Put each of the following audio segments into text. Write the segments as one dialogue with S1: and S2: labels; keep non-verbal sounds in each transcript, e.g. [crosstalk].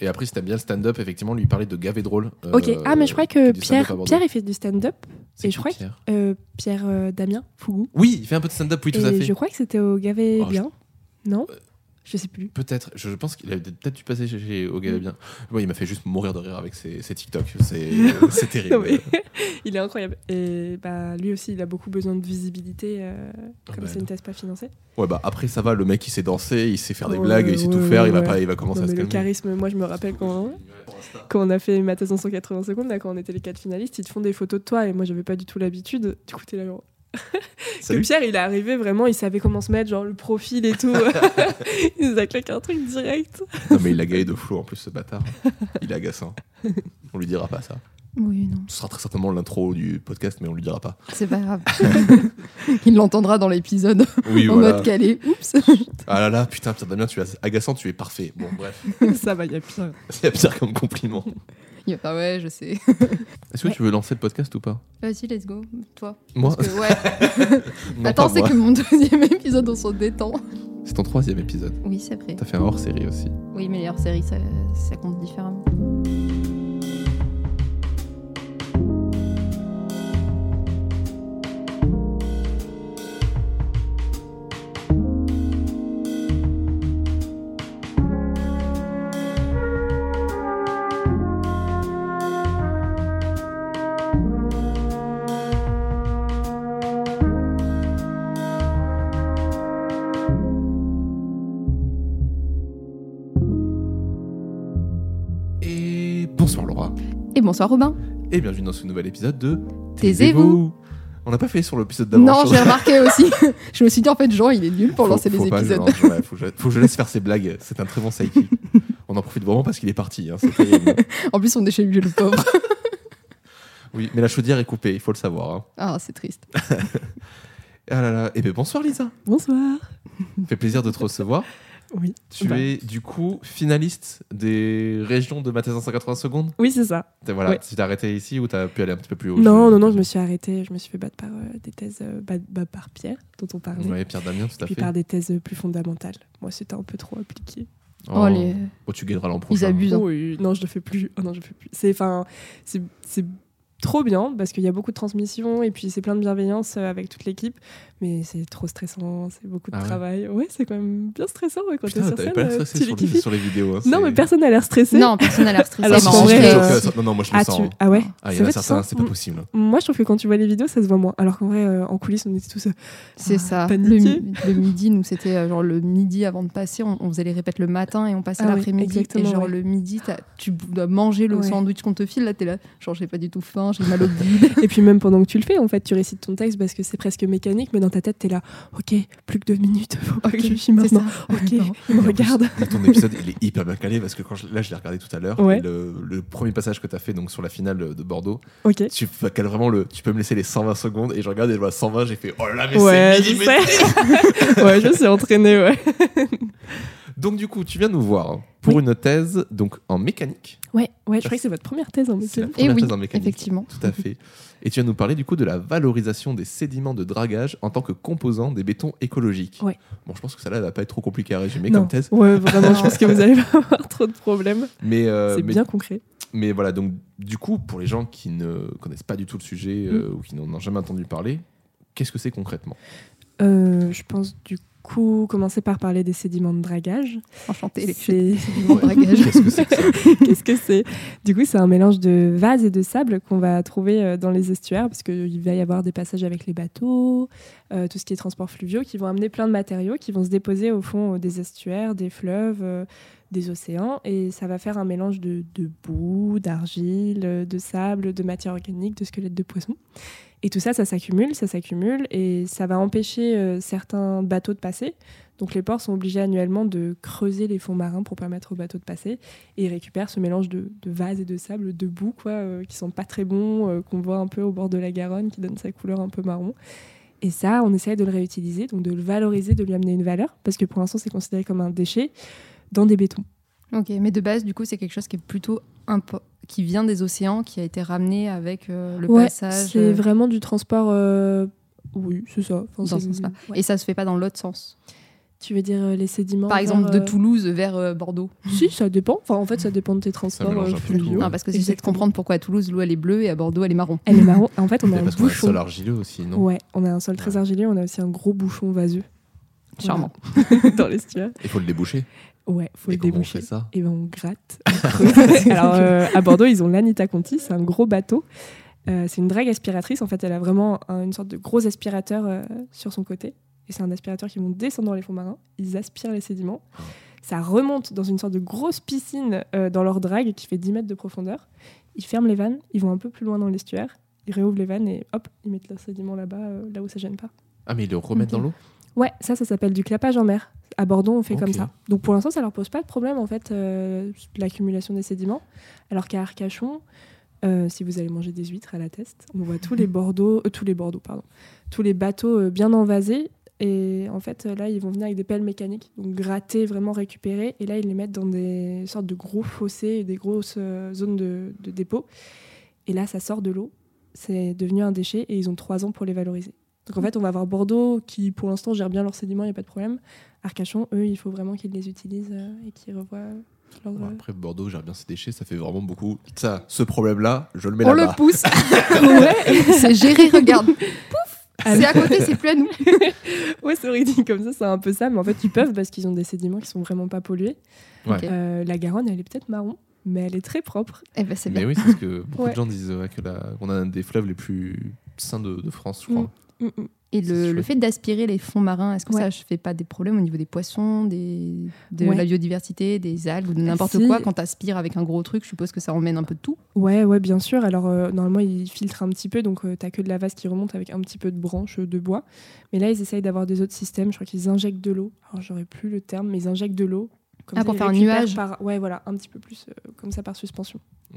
S1: Et après, si t'aimes bien le stand-up, effectivement, lui parler de gavé drôle. euh,
S2: Ok. Ah, mais je crois que Pierre. Pierre, il fait du stand-up. Et je crois que-
S1: Pierre
S2: Euh, Pierre euh, Damien Fougou.
S1: Oui, il fait un peu de stand-up, oui, tout à fait.
S2: je crois que c'était au Gavé
S1: Oh, je-
S2: Bien. Non? Je sais plus.
S1: Peut-être, je, je pense qu'il a peut-être dû passer chez, chez au Gavé bien. Ouais, il m'a fait juste mourir de rire avec ses, ses TikTok. [laughs] C'est terrible.
S2: Non, [laughs] il est incroyable. Et bah, lui aussi, il a beaucoup besoin de visibilité, euh,
S1: Ah
S2: comme
S1: bah,
S2: c'est une thèse pas financée.
S1: Ouais, bah après, ça va, le mec, il sait danser, il sait faire des
S2: Ouais,
S1: blagues, il sait tout faire, il, va pas, il va commencer
S2: Non,
S1: à se
S2: le
S1: calmer.
S2: charisme, moi, je me rappelle quand, quand on a fait ma thèse en 180 secondes, là, quand on était les quatre finalistes, ils te font des photos de toi et moi, j'avais pas du tout l'habitude. Du coup, t'es là, genre. [laughs] Que
S1: Salut.
S2: Pierre, il est arrivé vraiment, il savait comment se mettre, genre le profil et tout. [laughs] il nous a claqué un truc direct.
S1: Non, mais il a gagné de flou en plus, ce bâtard. Il est agaçant. On lui dira pas ça.
S3: Oui, non,
S1: Ce sera très certainement l'intro du podcast, mais on lui dira pas.
S3: c'est pas grave. [laughs] Il l'entendra dans l'épisode
S1: Oui,
S3: en
S1: voilà.
S3: mode calé. Oups.
S1: Ah là là, putain, Pierre Damien, tu es agaçant, tu es parfait. Bon, bref, [laughs]
S2: Ça va, il y a pire.
S1: c'est pire comme compliment.
S3: Il va pas, ouais, je sais. [laughs]
S1: Est-ce que
S2: Ouais.
S1: tu veux lancer le podcast ou pas
S3: Vas-y, let's go. Toi.
S1: Moi
S3: Parce que, ouais.
S1: Non,
S3: Attends, c'est que mon deuxième épisode, on s'en détend.
S1: C'est ton troisième épisode.
S3: Oui, c'est vrai.
S1: T'as fait un hors série aussi.
S3: Oui, mais les hors-séries, ça, ça compte différemment.
S1: Bonsoir,
S3: Robin.
S1: Et bienvenue dans ce nouvel épisode de
S3: Taisez-vous.
S1: On n'a pas fait sur l'épisode d'avant.
S3: Non, j'ai remarqué aussi. [laughs] je me suis dit, en fait, Jean, il est nul pour
S1: Faut-
S3: lancer
S1: faut
S3: les épisodes.
S1: lance, ouais, faut, que je, faut que je laisse faire ses blagues. C'est un très bon sidekick. On en profite vraiment parce qu'il est parti. hein. [laughs]
S3: En plus, on est chez lui, le pauvre. [laughs]
S1: oui, mais la chaudière est coupée, il faut le savoir. hein.
S3: Ah, c'est triste.
S1: Ah là là. Et bien bonsoir Lisa.
S2: Bonsoir.
S1: Ça fait plaisir de te recevoir.
S2: Oui.
S1: Tu
S2: Bah,
S1: es du coup finaliste des régions de ma thèse en 180 secondes.
S2: Oui, c'est ça.
S1: Voilà,
S2: Ouais.
S1: tu t'es arrêté ici ou t'as pu aller un petit peu plus haut?
S2: Non,
S1: je-
S2: non, non, je me suis arrêtée. Je me suis fait battre par euh, des thèses, euh, bah, par Pierre, dont on parlait.
S1: Ouais, Pierre Damien, tout à
S2: puis
S1: fait.
S2: par des thèses plus fondamentales. Moi, c'était un peu trop appliqué.
S3: Oh, les...
S1: Oh, tu gagneras l'an prochain.
S3: Ils abusent. hein.
S2: Oui, non, je le fais plus. Oh non, je le fais plus. C'est, enfin, c'est, c'est trop bien parce qu'il y a beaucoup de transmission et puis c'est plein de bienveillance euh, avec toute l'équipe. Mais c'est trop stressant, c'est beaucoup de
S1: Ah ouais
S2: travail. Ouais, c'est quand même bien stressant ouais, quand t'es sur scène.
S1: pas l'air
S2: euh,
S1: stressé
S2: tu
S1: sur,
S2: les
S1: sur les vidéos. hein,
S2: Non, mais personne n'a l'air stressé.
S3: Non, personne n'a l'air stressé.
S2: Alors qu'en
S3: en
S2: vrai, euh,
S1: que Non, non, moi je le
S2: Ah,
S1: sens.
S2: tu... ah ouais
S1: Ah, il y
S2: C'est
S1: en a certains, c'est pas
S2: Mm.
S1: possible.
S2: Moi, je trouve que quand tu vois les vidéos, ça se voit moins. Alors qu'en vrai, euh, en coulisses, on était tous. euh,
S3: C'est
S2: Ah,
S3: ça. Le,
S2: paniqué.
S3: mi- le midi, nous, c'était euh, genre le midi avant de passer. On, on faisait les répètes le matin et on passait
S2: Ah
S3: l'après-midi. Et genre
S2: ouais.
S3: le midi, tu dois manger le sandwich qu'on te file. Là, t'es là. Genre, j'ai pas du tout faim, j'ai mal au bide. [laughs]
S2: Et puis même pendant que tu le fais, en fait, tu récites ton texte parce que c'est presque mécanique, mais dans ta tête, t'es là, ok, plus que deux minutes, [laughs] faut que je
S3: c'est
S2: maintenant. Ok, [laughs] il me
S1: plus,
S2: regarde.
S1: ton épisode, il est hyper bien calé parce que quand je- là, je l'ai regardé tout à l'heure.
S2: Ouais.
S1: Le, le premier passage que tu as fait donc, sur la finale de Bordeaux, tu cales vraiment le. Tu peux me laisser les 120 secondes et je regarde et je vois 120, j'ai fait oh là mais
S2: Ouais,
S1: c'est
S2: ouais, je suis entraînée, ouais.
S1: Donc, du coup, tu viens nous voir pour
S2: Oui.
S1: une thèse donc, en mécanique.
S2: Ouais, ouais, je crois que c'est votre première thèse en
S1: C'est la
S2: médecine.
S1: première
S3: Et oui,
S1: thèse en mécanique.
S3: effectivement.
S1: Tout à fait. Et tu viens nous parler du coup de la valorisation des sédiments de dragage en tant que composant des bétons écologiques.
S2: Ouais.
S1: Bon, je pense que ça là, va pas être trop compliqué à résumer
S2: Non.
S1: comme thèse.
S2: Ouais, vraiment, je pense que vous [laughs] allez pas avoir trop de problèmes.
S1: Mais, euh,
S2: c'est
S1: mais,
S2: bien concret.
S1: mais voilà, donc du coup, pour les gens qui ne connaissent pas du tout le sujet
S2: Mm.
S1: euh, ou qui n'en ont jamais entendu parler, qu'est-ce que c'est concrètement?
S2: Euh, je pense du coup commencer par parler des sédiments de dragage.
S3: Enchanté, les
S2: C'est-
S3: mon dragage.
S1: Qu'est-ce que c'est que ça [laughs]
S2: Qu'est-ce que c'est? Du coup, c'est un mélange de vase et de sable qu'on va trouver euh, dans les estuaires, parce qu'il va y avoir des passages avec les bateaux, euh, tout ce qui est transport fluviaux, qui vont amener plein de matériaux qui vont se déposer au fond euh, des estuaires, des fleuves, euh, des océans, et ça va faire un mélange de, de boue, d'argile, de sable, de matière organique, de squelettes de poissons. Et tout ça, ça s'accumule, ça s'accumule, et ça va empêcher euh, certains bateaux de passer. Donc les ports sont obligés annuellement de creuser les fonds marins pour permettre aux bateaux de passer et ils récupèrent ce mélange de, de vase et de sable, de boue, quoi, euh, qui sont pas très bons, euh, qu'on voit un peu au bord de la Garonne, qui donne sa couleur un peu marron. Et ça, on essaye de le réutiliser, donc de le valoriser, de lui amener une valeur, parce que pour l'instant, c'est considéré comme un déchet dans des bétons.
S3: Ok, mais de base, du coup, c'est quelque chose qui est plutôt impo- qui vient des océans, qui a été ramené avec euh, le
S2: Ouais,
S3: passage.
S2: c'est
S3: euh,
S2: vraiment du transport. euh, Oui, c'est ça. Enfin,
S3: dans ce sens-là.
S2: ouais.
S3: Et ça se fait pas dans l'autre sens.
S2: Tu veux dire euh, les sédiments
S3: Par exemple,
S2: vers,
S3: de
S2: euh,
S3: Toulouse vers euh, Bordeaux.
S2: Si, ça dépend. Enfin, en fait, ça dépend de tes transports euh,
S1: un.
S3: Non, parce que j'essaie de comprendre pourquoi à Toulouse, l'eau elle est bleue et à Bordeaux elle est marron.
S2: Elle est marron. En fait, on a un
S1: Parce qu'on a le
S2: bouchon.
S1: sol argileux aussi, non
S2: Ouais, on a un sol très argileux. On a aussi un gros bouchon vaseux.
S3: Charmant. [laughs]
S2: Dans l'estuaire.
S1: Il faut le déboucher.
S2: Ouais, faut
S1: Et
S2: le
S1: on
S2: déboucher.
S1: fait ça
S2: Et ben on gratte. [laughs] [laughs] Alors euh, à Bordeaux, ils ont l'Anita Conti, c'est un gros bateau. Euh, c'est une drague aspiratrice. En fait, elle a vraiment un- une sorte de gros aspirateur euh, sur son côté. Et c'est un aspirateur qui vont descendre dans les fonds marins. Ils aspirent les sédiments.
S1: Ah.
S2: Ça remonte dans une sorte de grosse piscine dans leur drague qui fait 10 mètres de profondeur. Ils ferment les vannes, ils vont un peu plus loin dans l'estuaire. Ils réouvrent les vannes et hop, ils mettent leurs sédiments là-bas, là où ça gêne pas.
S1: Ah, mais ils le remettent dans l'eau?
S2: Ouais, ça, ça s'appelle du clapage en mer. À Bordeaux, on fait comme ça. Donc pour l'instant, ça leur pose pas de problème en fait euh, l'accumulation des sédiments. Alors qu'à Arcachon, euh, si vous allez manger des huîtres à la teste, on voit tous les [laughs] Bordeaux, euh, tous les Bordeaux, pardon, tous les bateaux bien envasés. Et en fait, là, ils vont venir avec des pelles mécaniques, donc gratter, vraiment récupérer. Et là, ils les mettent dans des sortes de gros fossés, des grosses zones de, de dépôt. Et là, ça sort de l'eau. C'est devenu un déchet et ils ont trois ans pour les valoriser. Donc en fait, on va avoir Bordeaux qui, pour l'instant, gère bien leurs sédiments, il n'y a pas de problème. Arcachon, eux, il faut vraiment qu'ils les utilisent euh, et qu'ils revoient leur.
S1: Bon, Après, Bordeaux gère bien ses déchets, ça fait vraiment beaucoup. Ça, ce problème-là, je le mets
S3: On le
S1: là-bas.
S3: pousse. [laughs]
S2: ouais, [laughs]
S3: c'est géré, regarde. Pouf C'est à côté, c'est plus à nous. [laughs]
S2: ouais c'est dit comme ça, c'est un peu ça, mais en fait, ils peuvent parce qu'ils ont des sédiments qui sont vraiment pas pollués.
S1: Ouais.
S2: Euh, la Garonne, elle est peut-être marron, mais elle est très propre.
S3: Eh ben c'est
S1: Mais
S3: bien.
S1: oui, c'est ce que beaucoup
S2: Ouais.
S1: de gens disent ouais, que la- qu'on a un des fleuves les plus sains de, de France, je crois.
S2: Mm, mm.
S3: Et le, fait d'aspirer les fonds marins, est-ce que
S2: Ouais.
S3: ça ne fait pas des problèmes au niveau des poissons, des, de
S2: Ouais.
S3: la biodiversité, des algues ou de n'importe
S2: Si.
S3: quoi Quand tu aspires avec un gros truc, je suppose que ça emmène un peu de tout?
S2: Ouais, ouais, bien sûr. Alors, euh, normalement, ils filtrent un petit peu, donc tu t'as que de la vase qui remonte avec un petit peu de branches euh, de bois. Mais là, ils essayent d'avoir des autres systèmes. Je crois qu'ils injectent de l'eau. Alors, j'aurais plus le terme, mais ils injectent de l'eau.
S3: Ah,
S2: ça,
S3: pour faire un nuage?
S2: par- Ouais, voilà, un petit peu plus euh, comme ça par suspension.
S1: Mm.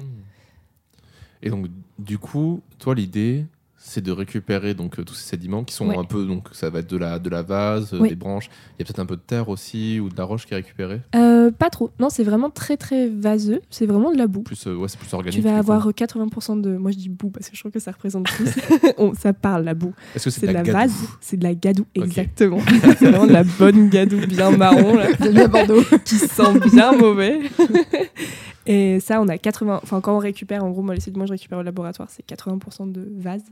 S1: Et donc, du coup, toi, l'idée, c'est de récupérer donc euh, tous ces sédiments qui sont
S2: Ouais.
S1: un peu donc ça va être de la de la vase, euh, des branches. Il y a peut-être un peu de terre aussi ou de la roche qui est récupérée.
S2: Euh, pas trop. Non, c'est vraiment très, très vaseux. C'est vraiment de la boue.
S1: Plus euh, ouais, c'est plus organique.
S2: Tu vas avoir 80% de. Moi, je dis boue parce que je trouve que ça représente plus. [laughs] On- ça parle, la boue.
S1: Est-ce que
S2: C'est de la
S1: gadoue
S2: vase, c'est de la gadoue, exactement. [laughs] c'est vraiment de la bonne gadoue bien marron, là, [laughs]
S3: De Bordeaux.
S2: qui sent bien mauvais. Et ça, on a 80. Enfin, quand on récupère, en gros, moi, les sédiments que je récupère au laboratoire, c'est 80% de vase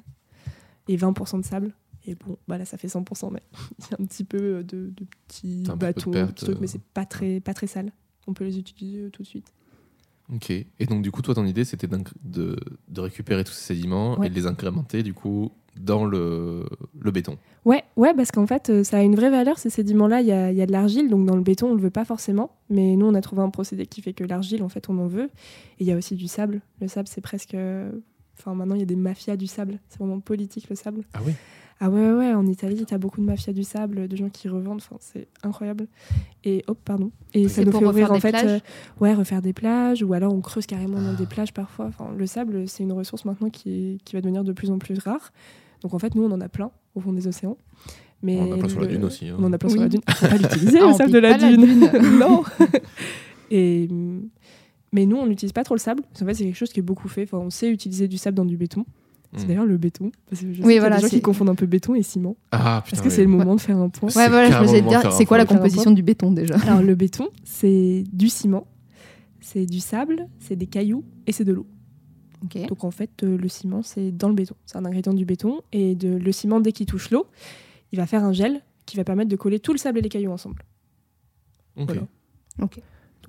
S2: et 20% de sable. Et bon, bah là, ça fait 100%, mais [laughs] il y a un petit peu de, de petits
S1: un petit peu de
S2: bâtons, petits trucs,
S1: euh.
S2: mais c'est pas très, pas très sale. On peut les utiliser euh, tout de suite.
S1: Ok. Et donc, du coup, toi, ton idée, c'était de, de récupérer tous ces sédiments
S2: Ouais.
S1: et de les incrémenter, du coup, dans le, le béton.
S2: Ouais, ouais, parce qu'en fait, euh, ça a une vraie valeur, ces sédiments-là. Il y a, il y a de l'argile, donc dans le béton, on le veut pas forcément. Mais nous, on a trouvé un procédé qui fait que l'argile, en fait, on en veut. Et il y a aussi du sable. Le sable, c'est presque. Enfin, maintenant, il y a des mafias du sable. C'est vraiment politique, le sable.
S1: Ah oui
S2: Ah ouais, ouais, ouais, en Italie, t'as beaucoup de mafias du sable, de gens qui revendent. Enfin, c'est incroyable. Et hop, pardon. Et ça nous
S3: pour
S2: fait ouvrir,
S3: refaire
S2: en
S3: des
S2: fait.
S3: plages
S2: euh, ouais, refaire des plages, ou alors on creuse carrément dans
S1: Ah.
S2: des plages parfois. Enfin, le sable, c'est une ressource maintenant qui, est- qui va devenir de plus en plus rare. Donc en fait, nous, on en a plein au fond des océans. Mais
S1: On en a plein sur la dune aussi, hein.
S2: On en a plein sur la dune. Faut pas l'utiliser,
S3: Ah,
S2: le sable de la
S3: pas la
S2: dune.
S3: dune. [laughs] [laughs]
S2: non. Et, mais nous, on n'utilise pas trop le sable. Parce qu'en fait, c'est quelque chose qui est beaucoup fait. Enfin, on sait utiliser du sable dans du béton. C'est
S1: Mm.
S2: d'ailleurs le béton. Parce que je sais
S3: Oui,
S2: qu'il y a
S3: voilà,
S2: des gens qui confondent un peu béton et ciment.
S1: Ah putain.
S2: Est-ce que
S1: oui.
S2: c'est le moment de faire un point
S3: Ouais, voilà, je me
S1: de
S3: dire, c'est quoi la composition du béton déjà?
S2: Alors, le béton, c'est du ciment, c'est du sable, c'est des cailloux et c'est de l'eau.
S3: Ok.
S2: Donc en fait, euh, le ciment, c'est dans le béton. C'est un ingrédient du béton. Et de, le ciment, dès qu'il touche l'eau, il va faire un gel qui va permettre de coller tout le sable et les cailloux ensemble.
S1: Ok.
S2: Voilà.
S3: Ok.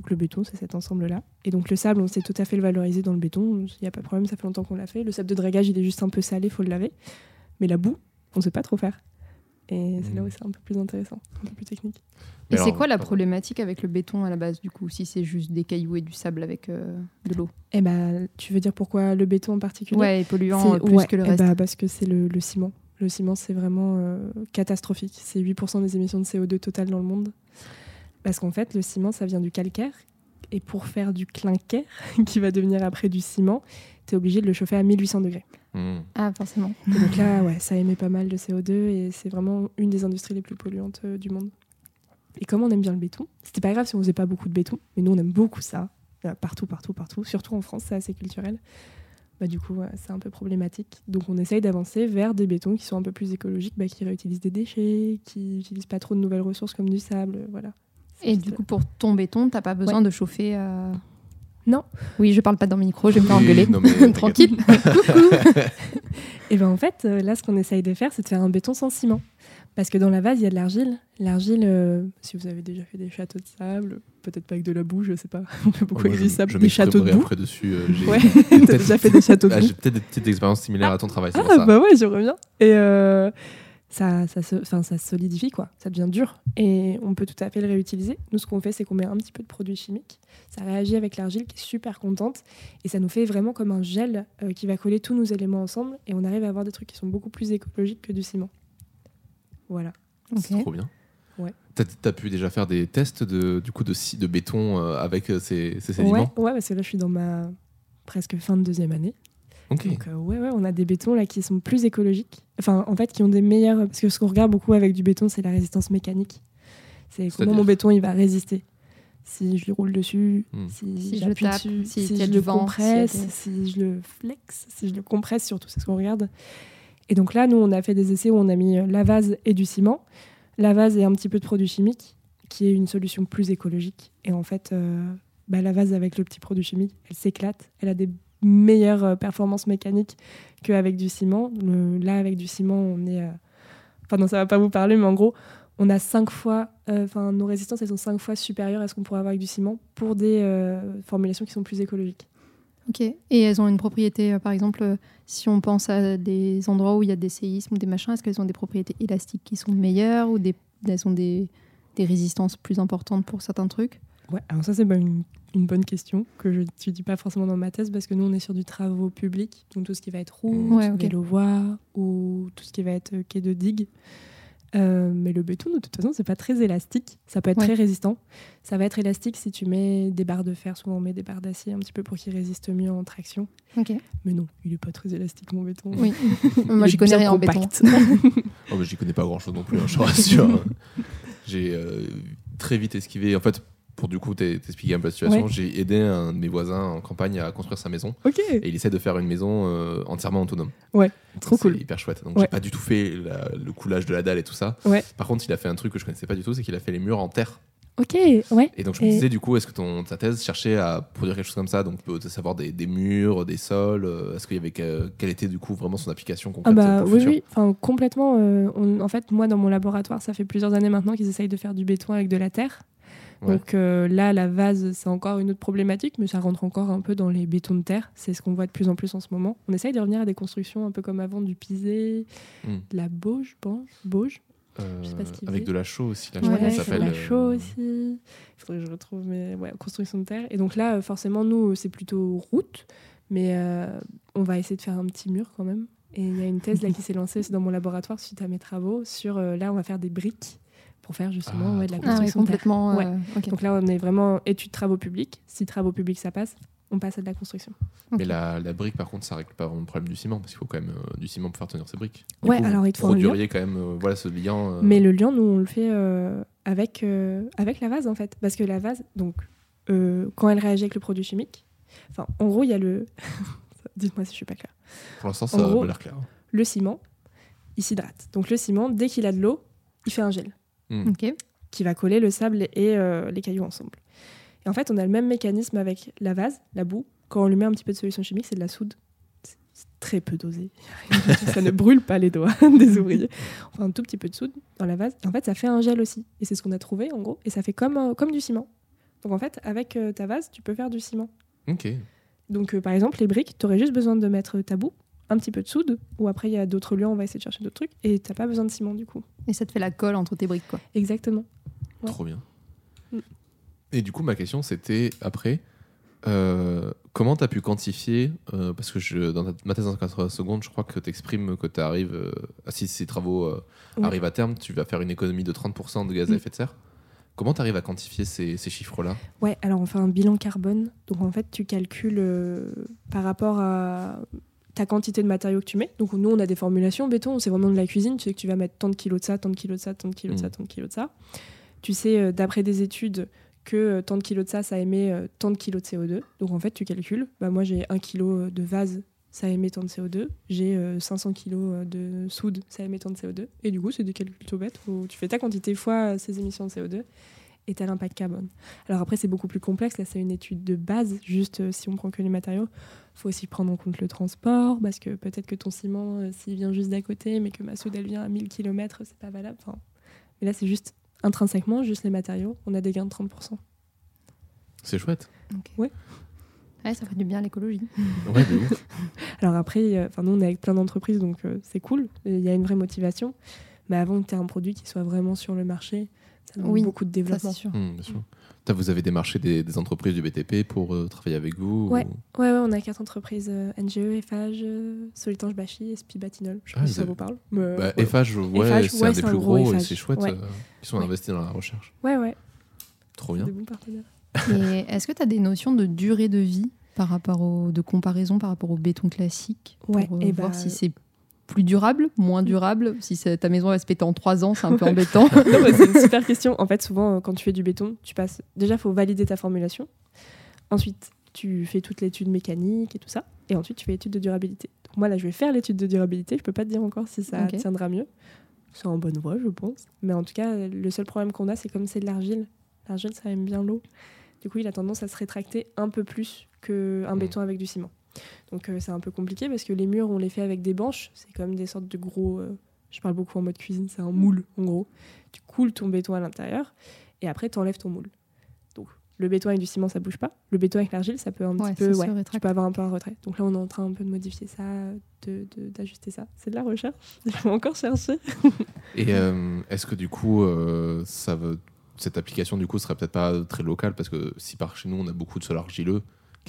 S2: Donc le béton, c'est cet ensemble-là. Et donc le sable, on sait tout à fait le valoriser dans le béton. Il n'y a pas de problème, ça fait longtemps qu'on l'a fait. Le sable de dragage, il est juste un peu salé, il faut le laver. Mais la boue, on ne sait pas trop faire. Et c'est là où c'est un peu plus intéressant, un peu plus technique.
S3: Et c'est quoi la problématique avec le béton à la base, du coup, si c'est juste des cailloux et du sable avec euh, de l'eau?
S2: Eh ben, tu veux dire pourquoi le béton en particulier?
S3: Ouais, et polluant
S2: C'est-
S3: plus
S2: ouais,
S3: que le
S2: eh
S3: reste.
S2: ben, Parce que c'est le, le ciment. Le ciment, c'est vraiment euh, catastrophique. C'est 8% des émissions de CO2 totales dans le monde. Parce qu'en fait, le ciment, ça vient du calcaire. Et pour faire du clinker, [laughs] qui va devenir après du ciment, tu es obligé de le chauffer à 1800 degrés.
S1: Mm.
S3: Ah, forcément.
S2: Et donc là, ouais, ça émet pas mal de CO2 et c'est vraiment une des industries les plus polluantes euh, du monde. Et comme on aime bien le béton, c'était pas grave si on faisait pas beaucoup de béton, mais nous on aime beaucoup ça, partout, partout, partout, surtout en France, c'est assez culturel. bah, du coup, ouais, c'est un peu problématique. Donc, on essaye d'avancer vers des bétons qui sont un peu plus écologiques, bah, qui réutilisent des déchets, qui n'utilisent pas trop de nouvelles ressources comme du sable. Voilà.
S3: Et du coup, pour ton béton, t'as pas besoin de chauffer. euh,
S2: Non.
S3: Oui, je parle pas dans mon micro, je vais me faire engueuler.
S1: non, mais [laughs] t'inquiète.
S3: Tranquille. [laughs]
S2: Et ben en fait, euh, là, ce qu'on essaye de faire, c'est de faire un béton sans ciment. Parce que dans la vase, il y a de l'argile. L'argile, euh, si vous avez déjà fait des châteaux de sable, peut-être pas avec de la boue, je sais pas. [laughs] On fait beaucoup
S1: Moi, je-
S2: du sable,
S1: je
S2: des châteaux de boue.
S1: après dessus. euh, j'ai-
S2: Ouais,
S1: j'ai
S2: t'as
S1: peut-être-
S2: déjà fait des châteaux de
S1: Ah,
S2: boue.
S1: J'ai peut-être des petites expériences similaires à ton travail,
S2: Ah
S1: ça.
S2: bah ouais, je reviens. Et euh, ça, ça, se, enfin, ça se solidifie, quoi. Ça devient dur. Et on peut tout à fait le réutiliser. Nous, ce qu'on fait, c'est qu'on met un petit peu de produit chimique. Ça réagit avec l'argile qui est super contente. Et ça nous fait vraiment comme un gel euh, qui va coller tous nos éléments ensemble. Et on arrive à avoir des trucs qui sont beaucoup plus écologiques que du ciment. Voilà.
S1: C'est trop bien.
S2: Ouais.
S1: T'as as pu déjà faire des tests de, du coup, de, de béton euh, avec euh, ces, ces
S2: Ouais,
S1: sédiments
S2: ouais, parce que là, je suis dans ma presque fin de deuxième année. Donc, euh, ouais, ouais, on a des bétons là qui sont plus écologiques. Enfin, en fait, qui ont des meilleurs. Parce que ce qu'on regarde beaucoup avec du béton, c'est la résistance mécanique. C'est comment mon béton il va résister. Si je le roule dessus,
S1: Hmm.
S2: si,
S3: Si je
S2: j'appuie
S3: tape,
S2: dessus,
S3: si
S2: je le
S3: vent,
S2: compresse,
S3: des-
S2: si je le flex, si je le compresse, surtout, c'est ce qu'on regarde. Et donc là, nous, on a fait des essais où on a mis euh, la vase et du ciment. La vase et un petit peu de produit chimique, qui est une solution plus écologique. Et en fait, euh, bah, la vase avec le petit produit chimique, elle s'éclate. Elle a des meilleures euh, performances mécaniques qu'avec du ciment. Là, avec du ciment, on est. euh, Enfin, non, ça va pas vous parler, mais en gros, on a cinq fois. euh, Enfin, nos résistances, elles sont cinq fois supérieures à ce qu'on pourrait avoir avec du ciment pour des formulations qui sont plus écologiques.
S3: Ok. Et elles ont une propriété, par exemple, si on pense à des endroits où il y a des séismes ou des machins, est-ce qu'elles ont des propriétés élastiques qui sont meilleures ou elles ont des résistances plus importantes pour certains trucs?
S2: Ouais, alors ça, c'est une, une bonne question que je n'étudie pas forcément dans ma thèse parce que nous, on est sur du travaux publics, donc tout ce qui va être route,
S3: Ouais, ok.
S2: vélo-voie ou tout ce qui va être euh, quai de digue. Euh, mais le béton, de toute façon, c'est pas très élastique. Ça peut être
S3: Ouais.
S2: très résistant. Ça va être élastique si tu mets des barres de fer. Souvent, on met des barres d'acier un petit peu pour qu'il résiste mieux en traction. Mais non, il est pas très élastique, mon béton.
S3: Oui. [laughs] Moi, je connais rien en béton. [laughs]
S1: Oh, mais j'y connais pas grand chose non plus, hein, je te rassure. [laughs] j'ai euh, très vite esquivé. En fait, pour du coup t'expliquer un peu la situation,
S2: Ouais.
S1: j'ai aidé un de mes voisins en campagne à construire sa maison. Et il essaie de faire une maison euh, entièrement autonome.
S2: Ouais, trop
S1: C'est
S2: cool.
S1: hyper chouette. Donc
S2: Ouais.
S1: j'ai pas du tout fait la- le coulage de la dalle et tout ça.
S2: Ouais.
S1: Par contre, il a fait un truc que je connaissais pas du tout, c'est qu'il a fait les murs en terre.
S2: ok, ouais.
S1: Et donc je me
S2: Et-
S1: disais du coup, est-ce que ton, ta thèse cherchait à produire quelque chose comme ça, donc de savoir des, des murs, des sols, euh, est-ce qu'il y avait que- quelle était du coup vraiment son application
S2: Ah
S1: concrète
S2: bah
S1: pour le
S2: oui, enfin, complètement. euh, on- en fait, moi, dans mon laboratoire, ça fait plusieurs années maintenant qu'ils essayent de faire du béton avec de la terre.
S1: Ouais.
S2: Donc euh, là, la vase, c'est encore une autre problématique, mais ça rentre encore un peu dans les bétons de terre. C'est ce qu'on voit de plus en plus en ce moment. On essaye de revenir à des constructions un peu comme avant, du pisé,
S1: Hmm.
S2: de la bauge, pense. Bauge
S1: Euh, avec de la chaux aussi, là,
S3: Ouais,
S2: c'est de
S1: s'appelle.
S2: la
S1: euh,
S2: chaux aussi. Il faudrait que je retrouve mes ouais, construction de terre. Et donc là, euh, forcément, nous, c'est plutôt route, mais euh, on va essayer de faire un petit mur quand même. Et il y a une thèse là qui s'est lancée dans mon laboratoire suite à mes travaux sur euh, là, on va faire des briques pour faire justement
S1: Ah,
S2: ouais, de la
S3: Ah
S2: construction
S3: complètement.
S2: Ouais.
S3: euh.
S2: Donc là, on est vraiment études travaux publics. Si travaux publics ça passe, on passe à de la construction.
S1: Mais la, la brique, par contre, ça règle pas vraiment le problème du ciment, parce qu'il faut quand même euh, du ciment pour faire tenir ces briques. Du
S2: Ouais,
S1: coup,
S2: alors
S1: vous
S2: il faut
S1: produiriez quand même euh, voilà, ce liant. euh,
S2: Mais le liant, nous, on le fait euh, avec, euh, avec la vase, en fait. Parce que la vase, donc, euh, quand elle réagit avec le produit chimique, enfin, en gros, il y a le. [laughs] Dites-moi si je suis pas claire.
S1: Pour l'instant,
S2: en
S1: ça
S2: gros-
S1: a l'air clair.
S2: Le ciment, il s'hydrate. Donc, le ciment, dès qu'il a de l'eau, il fait un gel
S3: Ok.
S2: qui va coller le sable et euh, les cailloux ensemble. Et en fait, on a le même mécanisme avec la vase, la boue. Quand on lui met un petit peu de solution chimique, c'est de la soude. C'est très peu dosé. [laughs] ça ne brûle pas les doigts [laughs] des ouvriers. Enfin, un tout petit peu de soude dans la vase. Et en fait, ça fait un gel aussi. Et c'est ce qu'on a trouvé, en gros. Et ça fait comme, euh, comme du ciment. Donc, en fait, avec euh, ta vase, tu peux faire du ciment.
S1: Ok.
S2: Donc, euh, par exemple, les briques, tu aurais juste besoin de mettre ta boue, un petit peu de soude, ou après, il y a d'autres lieux, on va essayer de chercher d'autres trucs. Et t'as pas besoin de ciment, du coup.
S3: Et ça te fait la colle entre tes briques, quoi.
S2: Exactement. Ouais.
S1: Trop bien.
S2: Mm.
S1: Et du coup, ma question, c'était après, euh, comment tu as pu quantifier, euh, parce que je, dans ta- ma thèse en 80 secondes, je crois que tu exprimes que tu arrives, euh, à- si ces travaux euh,
S2: Ouais.
S1: arrivent à terme, tu vas faire une économie de 30% de gaz à
S2: Mm.
S1: effet de serre. Comment tu arrives à quantifier ces, ces chiffres-là?
S2: Ouais, alors on fait un bilan carbone. Donc en fait, tu calcules euh, par rapport à ta quantité de matériaux que tu mets. Donc nous, on a des formulations. Béton, c'est vraiment de la cuisine. Tu sais que tu vas mettre tant de kilos de ça, tant de kilos de ça, tant de kilos de ça,
S1: Mm.
S2: tant de kilos de ça. Tu sais, euh, d'après des études, que euh, tant de kilos de ça, ça émet euh, tant de kilos de CO2. Donc en fait, tu calcules. Bah, moi, j'ai un kilo de vase ça émet tant de CO2. J'ai euh, 500 kg de soude, ça émet tant de CO2. Et du coup, c'est des calculs tout bêtes où tu fais ta quantité fois ces émissions de CO2 et t'as l'impact carbone. Alors après, c'est beaucoup plus complexe. Là, c'est une étude de base. Juste si on prend que les matériaux, faut aussi prendre en compte le transport parce que peut-être que ton ciment, euh, s'il vient juste d'à côté, mais que ma soude, elle vient à 1000 km, c'est pas valable. Enfin, mais là, c'est juste intrinsèquement, juste les matériaux. On a des gains de 30%.
S1: C'est chouette.
S3: Ouais, ça fait du bien à l'écologie.
S1: Ouais. [laughs]
S2: Alors après, euh, enfin nous on est avec plein d'entreprises, donc euh, c'est cool. Il y a une vraie motivation. Mais avant que tu aies un produit qui soit vraiment sur le marché, ça demande
S3: Oui,
S2: beaucoup de
S3: Ça,
S2: développement.
S3: c'est sûr.
S1: Hum, bien sûr. T'as- Vous avez démarché des, des entreprises du BTP pour euh, travailler avec vous
S2: Ouais.
S1: ou-
S2: Ouais, ouais, on a quatre entreprises euh, NGE, FH, euh, Solitange Bachi et Spi Batinol. Je sais
S1: Ah,
S2: pas si ça vous parle. mais,
S1: Bah,
S2: ouais.
S1: FH, ouais,
S2: FH,
S1: c'est
S2: ouais,
S1: un des plus
S2: gros
S1: gros et c'est chouette.
S2: Ouais.
S1: euh, ils sont
S2: Ouais.
S1: investis dans la recherche.
S2: ouais, ouais.
S1: Trop bien.
S3: Est-ce que tu as des notions de durée de vie par rapport au, de comparaison par rapport au béton classique
S2: Ouais,
S3: pour euh,
S2: et
S3: voir
S2: bah-
S3: si c'est plus durable, moins durable, si ta maison va se péter en trois ans, c'est un peu embêtant. [laughs]
S2: C'est une super [laughs] question. En fait, souvent, euh, quand tu fais du béton, tu passes. Déjà, il faut valider ta formulation. Ensuite, tu fais toute l'étude mécanique et tout ça. Et ensuite, tu fais l'étude de durabilité. Donc, moi, là, je vais faire l'étude de durabilité. Je peux pas te dire encore si ça tiendra mieux. C'est en bonne voie, je pense. Mais en tout cas, le seul problème qu'on a, c'est comme c'est de l'argile. L'argile, ça aime bien l'eau. Du coup, il a tendance à se rétracter un peu plus qu'un
S1: Mm.
S2: béton avec du ciment. Donc, euh, c'est un peu compliqué parce que les murs, on les fait avec des banches. C'est comme des sortes de gros. euh, je parle beaucoup en mode cuisine, c'est un moule, en gros. Tu coules ton béton à l'intérieur et après, tu enlèves ton moule. Donc, le béton avec du ciment, ça bouge pas. Le béton avec l'argile, ça peut un
S3: Ouais,
S2: petit peu. Ouais, tu peux avoir un peu un retrait. Donc là, on est en train un peu de modifier ça, de- de- d'ajuster ça. C'est de la recherche. [laughs] Il faut encore chercher.
S1: Et euh, est-ce que du coup, euh, ça veut- cette application du coup serait peut-être pas très locale parce que si par chez nous on a beaucoup de sols argileux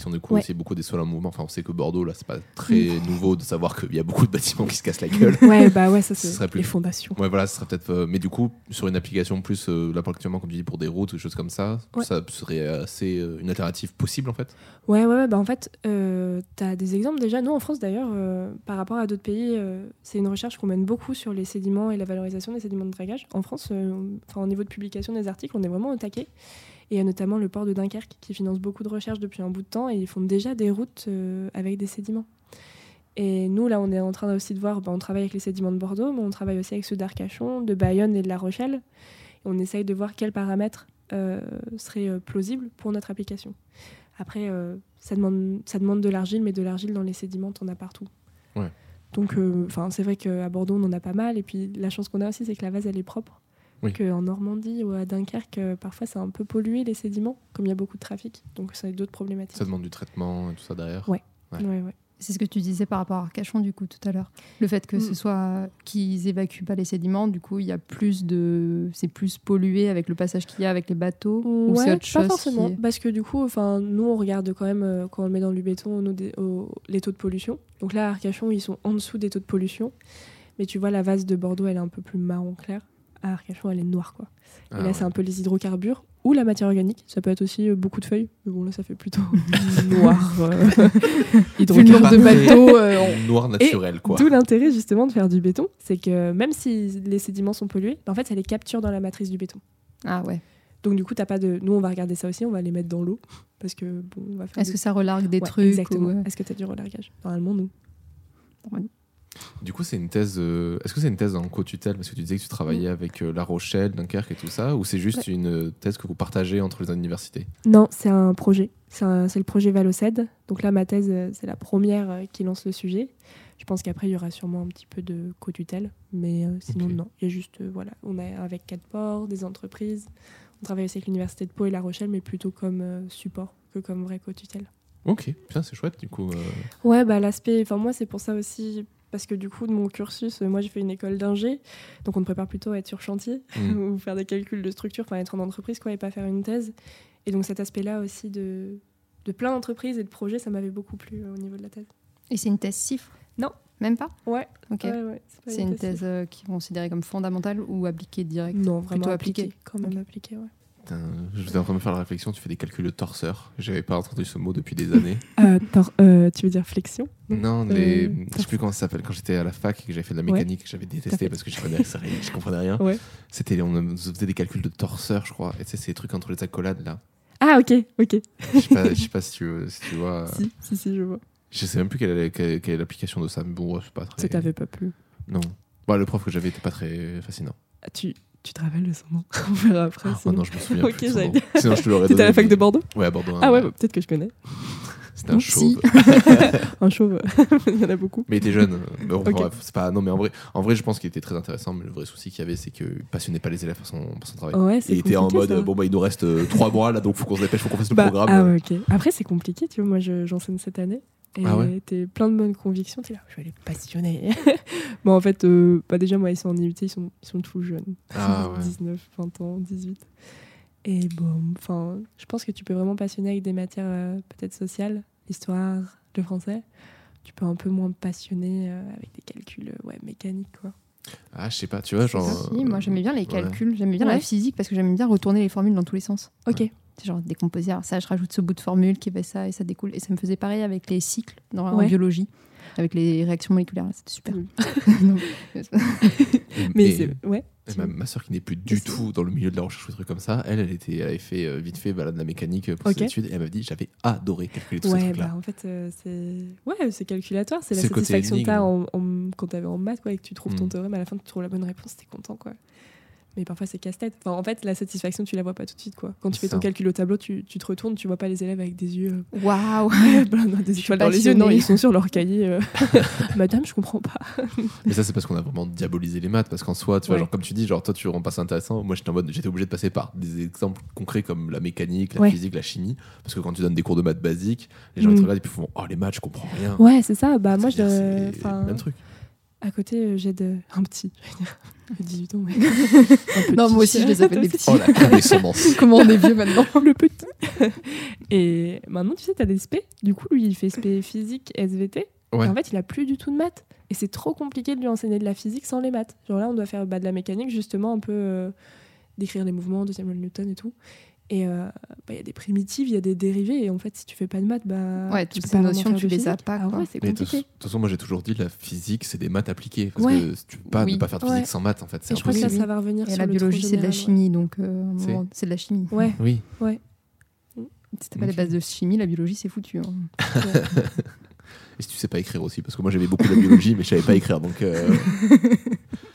S1: qui sont du coup
S2: Ouais.
S1: aussi beaucoup des sols en mouvement. Enfin, on sait que Bordeaux là, c'est pas très nouveau de savoir qu'il y a beaucoup de bâtiments qui se cassent la gueule. [laughs]
S2: Ouais, bah ouais, ça, c'est
S1: serait plus-
S2: les fondations.
S1: Ouais, voilà, ce serait peut-être. euh, mais du coup, sur une application plus, euh, là, actuellement, comme tu dis, pour des routes ou des choses comme ça,
S2: Ouais.
S1: ça serait assez euh, une alternative possible en fait?
S2: Ouais, ouais, ouais, bah en fait, euh, tu as des exemples déjà. Nous, en France, d'ailleurs, par rapport à d'autres pays, c'est une recherche qu'on mène beaucoup sur les sédiments et la valorisation des sédiments de dragage. En France, enfin, au niveau de publication des articles, on est vraiment au taquet. Et il y a notamment le port de Dunkerque qui finance beaucoup de recherches depuis un bout de temps et ils font déjà des routes euh, avec des sédiments. Et nous, là, on est en train aussi de voir, bah, on travaille avec les sédiments de Bordeaux, mais on travaille aussi avec ceux d'Arcachon, de Bayonne et de La Rochelle. Et on essaye de voir quels paramètres euh, seraient euh, plausibles pour notre application. Après, euh, ça, demande, ça demande de l'argile, mais de l'argile dans les sédiments, on as partout.
S1: Ouais.
S2: Donc, euh, c'est vrai qu'à Bordeaux, on en a pas mal. Et puis, la chance qu'on a aussi, c'est que la vase, elle est propre.
S1: Oui.
S2: Qu'en Normandie ou à Dunkerque, euh, parfois, c'est un peu pollué, les sédiments, comme il y a beaucoup de trafic. Donc, ça a d'autres problématiques.
S1: Ça demande du traitement et tout ça derrière.
S2: Ouais.
S1: Ouais.
S2: Ouais, ouais.
S3: C'est ce que tu disais par rapport à Arcachon, du coup, tout à l'heure. Le fait que ce
S2: Mm.
S3: soit qu'ils évacuent pas les sédiments, du coup, il y a plus de. C'est plus pollué avec le passage qu'il y a avec les bateaux ou c'est
S2: Ouais,
S3: autre chose
S2: pas forcément.
S3: est-
S2: Parce que du coup, enfin, nous, on regarde quand même, euh, quand on le met dans du béton, nous, des- au- les taux de pollution. Donc là, à Arcachon, ils sont en dessous des taux de pollution. Mais tu vois, la vase de Bordeaux, elle est un peu plus marron clair. À Arcachon, elle est noire, quoi.
S1: Ah,
S2: Et là,
S1: ouais.
S2: c'est un peu les hydrocarbures ou la matière organique. Ça peut être aussi euh, beaucoup de feuilles. Mais bon, là, ça fait plutôt [laughs] noir. euh, [laughs] hydrocarbures.
S3: de bateaux, euh,
S1: Noir naturel quoi.
S2: D'où l'intérêt justement de faire du béton, c'est que même si les sédiments sont pollués, bah, en fait ça les capture dans la matrice du béton.
S3: Ah ouais.
S2: Donc du coup t'as pas de, nous on va regarder ça aussi, on va les mettre dans l'eau parce que bon on va faire.
S3: Est-ce
S2: des-
S3: que ça relargue des
S2: Ouais,
S3: trucs
S2: Exactement.
S3: ou, euh,
S2: Est-ce que t'as du relargage? Normalement non.
S1: Du coup, c'est une thèse. euh, Est-ce que c'est une thèse en co-tutelle? Parce que tu disais que tu travaillais avec euh, La Rochelle, Dunkerque et tout ça, ou c'est juste une euh, thèse que vous partagez entre les universités?
S2: Non, c'est un projet. C'est le projet Valoced. Donc là ma thèse c'est la première qui lance le sujet. Je pense qu'après il y aura sûrement un petit peu de co-tutelle, mais euh, sinon non. Il y a juste voilà, on est avec quatre ports, des entreprises. On travaille aussi avec l'université de Pau et La Rochelle, mais plutôt comme support que comme vraie co-tutelle.
S1: Ok, c'est chouette du coup.
S2: Ouais, bah l'aspect. Enfin, moi, c'est pour ça aussi. Parce que du coup, de mon cursus, euh, moi, j'ai fait une école d'ingé. Donc, on me prépare plutôt à être sur chantier
S1: Mm. [laughs]
S2: ou faire des calculs de structure, enfin, être en entreprise, quoi, et pas faire une thèse. Et donc, cet aspect-là aussi de, de plein d'entreprises et de projets, ça m'avait beaucoup plu euh, au niveau de la thèse.
S3: Et c'est une thèse CIFRE
S2: Non.
S3: Même pas?
S2: Ouais,
S3: Ok.
S2: ouais, ouais. pas
S3: c'est une thèse euh, qui est considérée comme fondamentale ou appliquée direct
S2: Non, vraiment
S3: plutôt
S2: appliquée.
S3: appliquée.
S2: Quand même appliquée, ouais.
S1: Je suis en train de me faire la réflexion, tu fais des calculs de torseur. J'avais pas entendu ce mot depuis des années. [laughs]
S2: Euh, euh, tu veux dire flexion?
S1: Non, les...
S2: Euh,
S1: je sais plus comment ça s'appelle. Quand j'étais à la fac et que j'avais fait de la mécanique, j'avais détesté parce que je comprenais, je comprenais rien.
S2: Ouais.
S1: C'était, on faisait des calculs de torseur, je crois. Et tu sais, ces trucs entre les accolades là.
S2: Ah, ok, ok.
S1: Je sais pas, je sais pas si, tu, si tu vois. [laughs]
S2: Si, si, si, je vois.
S1: Je sais même plus quelle est, quelle l'application de ça, mais bon, c'est pas très.
S2: Ça t'avait pas plu.
S1: Non. Bah, le prof que j'avais était pas très fascinant.
S2: Tu, tu te rappelles de son nom [laughs] On verra après.
S1: Ah,
S2: sinon.
S1: non, je me souviens
S2: Ok,
S1: plus. de son nom. Sinon, je te l'aurais
S2: T'étais à la fac de Bordeaux
S1: Ouais, à Bordeaux.
S2: Ah ouais, bah, peut-être que je connais.
S1: C'était [laughs] un chauve.
S2: Un chauve, [laughs] il y en a beaucoup.
S1: Mais il était jeune. Bon, bref, c'est pas. Non, mais en vrai, en vrai, je pense qu'il était très intéressant. Mais le vrai souci qu'il y avait, c'est qu'il passionnait pas les élèves par son, par son travail.
S2: Ouais, c'est
S1: il était en mode
S2: ça.
S1: euh, bon bah il nous reste euh, trois mois là, donc faut qu'on se dépêche, faut qu'on fasse le
S2: Bah,
S1: programme.
S2: Ah ouais, ok. Après, c'est compliqué, tu vois. Moi, je- j'enseigne cette année. Et
S1: Ah ouais
S2: t'es plein de bonnes convictions. T'es là, je vais les passionner. [laughs] bon, en fait, euh, bah, déjà, moi, ils sont en IUT, ils sont, ils sont tout jeunes.
S1: Ah ouais. [laughs]
S2: 19, 20 ans, 18. Et bon, enfin, je pense que tu peux vraiment passionner avec des matières euh, peut-être sociales, l'histoire, le français. Tu peux un peu moins passionner euh, avec des calculs euh, ouais, mécaniques, quoi.
S1: Ah, je sais pas, tu vois, genre.
S3: Si, moi j'aimais bien les
S1: ouais.
S3: calculs, j'aimais bien
S2: Ouais.
S3: la physique parce que j'aimais bien retourner les formules dans tous les sens.
S2: Ok.
S3: C'est genre décomposer, alors ça je rajoute ce bout de formule qui fait ça et ça découle. Et ça me faisait pareil avec les cycles dans en
S2: Ouais.
S3: biologie, avec les réactions moléculaires, c'était super. [laughs]
S1: Et- [laughs]
S2: Mais
S1: et-.
S2: Ouais.
S1: et ma, ma soeur qui n'est plus du
S2: c'est-
S1: tout dans le milieu de la recherche ou des trucs comme ça, elle, elle, était, elle avait fait euh, vite fait balade de la mécanique euh, pour
S2: Ok.
S1: ses études et elle m'a dit j'avais adoré calculer ces
S2: Ouais,
S1: trucs-là.
S2: bah en fait, euh, c'est ouais, c'est calculatoire. C'est la satisfaction que t'as en,
S1: énigme.
S2: en- quand t'avais en maths, quoi, et que tu trouves ton
S1: Mm.
S2: théorème, à la fin, tu trouves la bonne réponse, t'es content, quoi. Mais parfois, c'est casse-tête. Enfin, en fait, la satisfaction, tu la vois pas tout de suite, quoi. Quand tu fais ton
S1: ça.
S2: calcul au tableau, tu, tu te retournes, tu vois pas les élèves avec des yeux. euh,
S3: Waouh [laughs]
S2: des étoiles dans les yeux. Non, ils sont sur leur [laughs] cahier. euh, [laughs] Madame, je comprends pas.
S1: Mais ça, c'est parce qu'on a vraiment diabolisé les maths. Parce qu'en soi, tu vois,
S2: Ouais.
S1: genre, comme tu dis, genre, toi, tu rends pas ça intéressant. Moi, j'étais en mode, j'étais obligé de passer par des exemples concrets comme la mécanique, la
S2: Ouais.
S1: physique, la chimie. Parce que quand tu donnes des cours de maths basiques, les gens ils
S2: Mm.
S1: te regardent et puis font, oh, les maths, je comprends rien.
S2: Ouais, c'est ça. Bah, moi, je. Enfin,
S1: le même truc.
S2: À côté, euh, j'ai de... un petit. j'allais dire, 18 ans, mais. [laughs] un
S3: Non, moi aussi je les appelle des [laughs] petits.
S1: Oh, la condescendance. [laughs]
S3: Comment on est vieux maintenant
S2: le petit. et maintenant, tu sais, tu as des SP. Du coup, lui, il fait SP physique, SVT.
S1: Ouais.
S2: Et en fait, il a plus du tout de maths. Et c'est trop compliqué de lui enseigner de la physique sans les maths. Genre là, on doit faire bah, de la mécanique, justement, un peu euh, décrire les mouvements de Samuel Newton et tout. Et euh, bah, il y a des primitives, il y a des dérivés. Et en fait, si tu fais pas de maths, bah.
S3: Ouais,
S2: tu
S3: toutes ces notions, tu les as pas,
S2: Ah
S3: quoi.
S2: ouais, c'est
S1: Mais de toute
S2: compliqué.
S1: façon, moi, j'ai toujours dit, la physique, c'est des maths appliquées. Parce
S2: Ouais.
S1: que tu peux pas
S3: Oui.
S1: ne pas faire de physique
S2: Ouais.
S1: sans maths, en fait. C'est
S2: Et je pense que ça, ça va revenir
S3: Et
S2: sur
S3: la
S2: le
S3: biologie c'est de la
S2: ouais.
S3: chimie, donc euh,
S1: C'est-
S3: de la chimie.
S2: Ouais, [laughs]
S1: Oui.
S3: Si t'as pas les
S1: Ok.
S3: bases de chimie, la biologie c'est foutu. hein.
S2: ouais. [laughs]
S1: Et si tu sais pas écrire aussi, parce que moi j'avais beaucoup de biologie, mais je savais pas écrire. Donc, euh. [laughs]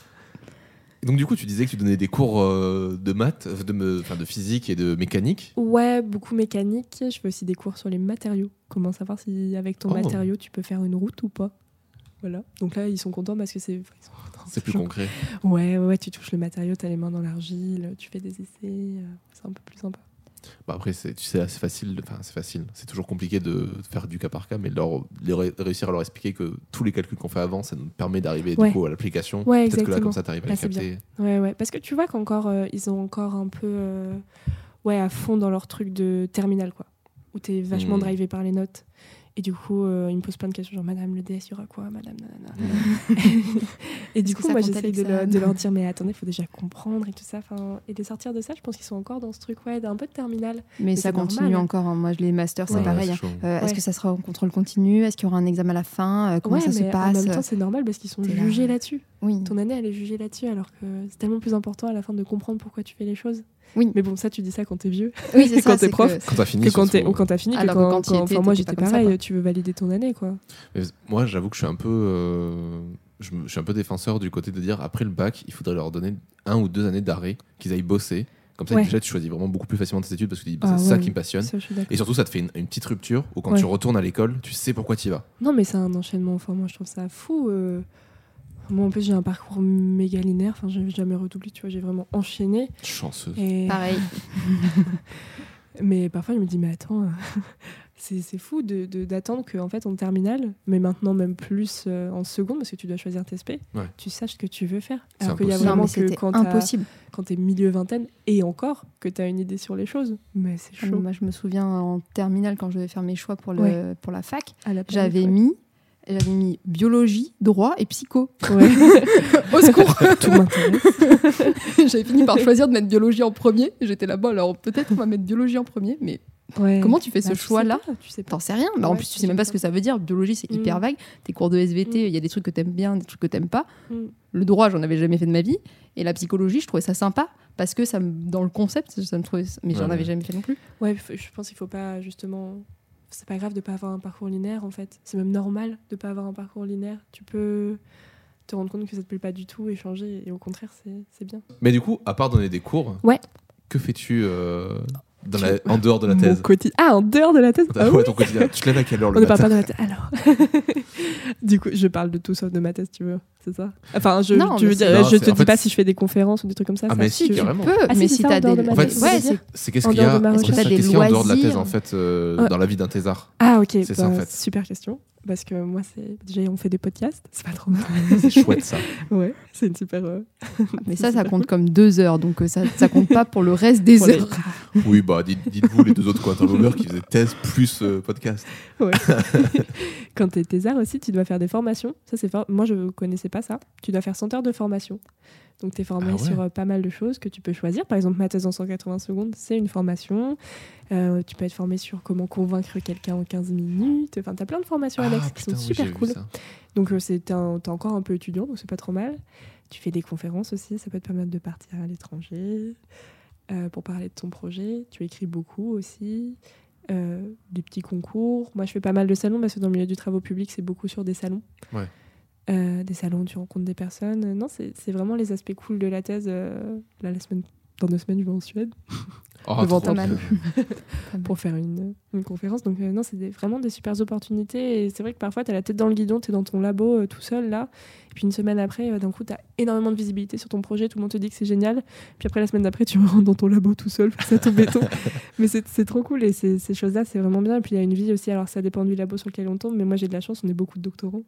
S1: Donc du coup, tu disais que tu donnais des cours euh, de maths, euh, de, me- enfin, de physique et de mécanique.
S2: Ouais, beaucoup mécanique. Je fais aussi des cours sur les matériaux. Comment savoir si avec ton
S1: Oh.
S2: matériau tu peux faire une route ou pas. Voilà. Donc là, ils sont contents parce que c'est.
S1: C'est plus concret.
S2: Ouais, ouais, ouais, tu touches le matériau, t'as les mains dans l'argile, tu fais des essais. euh, C'est un peu plus sympa.
S1: Bah après, c'est- tu sais, c'est facile. Enfin, c'est facile. C'est toujours compliqué de faire du cas par cas, mais leur, réussir à leur expliquer que tous les calculs qu'on fait avant, ça nous permet d'arriver du
S2: Ouais.
S1: coup à l'application.
S2: Ouais,
S1: Peut-être que là, comme ça, t'arrives à
S2: Là,
S1: les capter.
S2: Ouais, ouais. Parce que tu vois qu'encore, euh, ils ont encore un peu. euh, ouais, à fond dans leur truc de terminal, quoi. Où t'es vachement
S1: Mhm.
S2: drivé par les notes. Et du coup, euh, ils me posent plein de questions, genre Madame, le DS, il y aura quoi? Madame, nanana. [laughs] et du coup, moi, j'essaye de, leur-
S3: l'examen [laughs]
S2: de leur dire, mais attendez, il faut déjà comprendre et tout ça. Enfin, et de sortir de ça, je pense qu'ils sont encore dans ce truc, ouais, d'un peu de terminal.
S3: Mais, ça continue
S2: normal.
S3: encore. hein. Moi, je- les masters, c'est
S2: Ouais.
S3: pareil.
S1: c'est
S3: hein.
S1: chaud.
S3: Euh, Est-ce
S2: Ouais.
S3: que ça sera en contrôle continu? Est-ce qu'il y aura un examen à la fin? Euh, Comment
S2: ouais,
S3: ça se
S2: mais
S3: passe
S2: En même temps, c'est normal parce qu'ils sont jugés là-dessus.
S3: Oui.
S2: Ton année, elle est jugée là-dessus, alors que c'est tellement plus important à la fin de comprendre pourquoi tu fais les choses.
S3: Oui.
S2: Mais bon, ça, tu dis ça quand t'es vieux.
S3: Oui, [laughs] c'est
S2: Quand
S3: ça.
S2: t'es prof,
S3: que-
S1: Quand t'as fini,
S2: que quand t'es ou quand t'as fini. que
S3: Alors que
S2: quand,
S3: quand
S2: quand- moi, j'étais
S3: ça,
S2: pareil,
S3: quoi.
S2: tu veux valider ton année, quoi.
S1: Mais moi, j'avoue que je suis un peu, euh, je, suis un peu défenseur du côté de dire après le bac, il faudrait leur donner un ou deux années d'arrêt, qu'ils aillent bosser. Comme ça,
S2: Ouais.
S1: déjà, tu choisis vraiment beaucoup plus facilement tes études parce que tu dis,
S2: Ah
S1: c'est ça
S2: ouais,
S1: qui me passionne.
S2: Ça.
S1: Et surtout, ça te fait une, une petite rupture où quand
S2: Ouais.
S1: tu retournes à l'école, tu sais pourquoi tu y vas.
S2: Non, mais c'est un enchaînement. Enfin, moi, je trouve ça fou. euh. Moi, en plus, j'ai un parcours méga linéaire. Enfin, j'ai jamais redoublé, tu vois. J'ai vraiment enchaîné.
S1: Chanceuse.
S2: Et...
S3: Pareil. [laughs]
S2: Mais parfois, je me dis, mais attends, [laughs] c'est c'est fou d'attendre de, d'attendre qu'en fait, en terminale, mais maintenant même plus euh, en seconde, parce que tu dois choisir tes SP,
S1: Ouais.
S2: tu saches ce que tu veux faire.
S1: C'est
S2: Alors qu'il y a.
S3: Non,
S2: vraiment que quand t'as-
S3: impossible.
S2: quand t'es milieu vingtaine, et encore, que tu as une idée sur les choses. Mais c'est chaud.
S3: Moi, je me souviens en terminale quand je devais faire mes choix pour, le,
S2: Ouais.
S3: pour la fac, j'avais
S2: ouais.
S3: mis, j'avais mis biologie, droit et psycho.
S2: Ouais. [laughs]
S3: Au secours [laughs]
S2: Tout m'intéresse.
S3: J'avais fini par choisir de mettre biologie en premier. J'étais là-bas, alors peut-être on va mettre biologie en premier, mais
S2: Ouais.
S3: comment tu fais ce
S2: Bah,
S3: choix-là
S2: pas, Tu sais.
S3: T'en sais rien. Bah, en plus, tu sais même pas ce que ça veut dire. Biologie, c'est
S2: Mm.
S3: hyper vague. Tes cours de SVT, il
S2: Mm.
S3: y a des trucs que t'aimes bien, des trucs que t'aimes pas.
S2: Mm.
S3: Le droit, j'en avais jamais fait de ma vie. Et la psychologie, je trouvais ça sympa parce que ça dans le concept, ça me trouvait, mais j'en
S1: Ouais,
S3: avais jamais fait non plus.
S2: Ouais, je pense qu'il faut pas justement c'est pas grave de pas avoir un parcours linéaire en fait. C'est même normal de pas avoir un parcours linéaire. Tu peux te rendre compte que ça te plaît pas du tout et changer. Et au contraire, c'est c'est bien.
S1: Mais du coup, à part donner des cours,
S2: Ouais.
S1: que fais-tu euh, dans la- en dehors de la
S2: Mon
S1: thèse.
S2: Ah, en dehors de la thèse Ah
S1: Ouais,
S2: oui.
S1: ton quotidien. Tu te lèves à quelle heure
S2: On
S1: le
S2: ne parle pas de ma thèse. Alors. [laughs] du coup, je parle de tout sauf de ma thèse, tu veux. C'est ça? Enfin, je,
S3: Non,
S2: tu
S3: mais
S2: veux
S3: c'est-
S2: dire,
S1: Non,
S2: je
S1: c'est-
S2: te
S1: en
S2: dis
S1: fait,
S2: pas si je fais des conférences ou des trucs comme ça.
S1: Ah,
S2: ça,
S1: mais
S2: si tu
S1: carrément.
S2: Ah,
S3: mais si t'as
S2: en
S3: des.
S1: En fait,
S3: ouais,
S2: c'est-
S1: qu'est-ce
S2: En
S1: qu'il y a en qu'est-ce qu'il y a en dehors de la thèse en fait euh,
S2: Ouais.
S1: dans la vie d'un thésard
S2: Ah, ok.
S1: C'est ça, en
S2: bah,
S1: fait.
S2: Super question. Parce que moi, c'est déjà, on fait des podcasts. C'est pas trop mal. [laughs]
S1: C'est chouette ça.
S2: ouais, c'est une super. euh, [laughs]
S3: Mais ça, ça compte comme deux heures, donc euh, ça, ça compte pas pour le reste des
S2: Pour les-
S3: heures. [laughs]
S1: Oui, bah dites- dites-vous les deux autres co-interlocuteurs qui faisaient thèse plus euh, podcast.
S2: Quand tu es thésard aussi, tu dois faire des formations. Ça, c'est for- Moi, je connaissais pas ça. Tu dois faire 100 heures de formation. Donc, tu es formé
S1: Ah ouais.
S2: sur euh, pas mal de choses que tu peux choisir. Par exemple, ma thèse en 180 secondes, c'est une formation. Euh, tu peux être formé sur comment convaincre quelqu'un en 15 minutes. Enfin, tu as plein de formations
S1: Ah,
S2: annexes qui sont
S1: oui,
S2: super cool. Donc, euh, c'est un- t'es encore un peu étudiant, donc c'est pas trop mal. Tu fais des conférences aussi, ça peut te permettre de partir à l'étranger euh, pour parler de ton projet. Tu écris beaucoup aussi. Euh, des petits concours. Moi, je fais pas mal de salons parce que dans le milieu du travaux publics, c'est beaucoup sur des salons.
S1: Ouais.
S2: Euh, des salons où tu rencontres des personnes. Non, c'est vraiment les aspects cool de la thèse. euh, là, la semaine, dans deux semaines, je vais en Suède [laughs]
S1: Oh,
S2: Devant
S1: bien. [laughs]
S2: pour faire une, une conférence. Donc, euh, non, c'est des- vraiment des super opportunités. Et c'est vrai que parfois, tu as la tête dans le guidon, tu es dans ton labo euh, tout seul là. Et puis, une semaine après, euh, d'un coup, tu as énormément de visibilité sur ton projet. Tout le monde te dit que c'est génial. Puis après, la semaine d'après, tu [laughs] rentres dans ton labo tout seul face à ton béton. [laughs] Mais c'est c'est trop cool. Et c'est- ces choses-là, c'est vraiment bien. Et puis, il y a une vie aussi. Alors, ça dépend du labo sur lequel on tombe. Mais moi, j'ai de la chance, on est beaucoup de doctorants.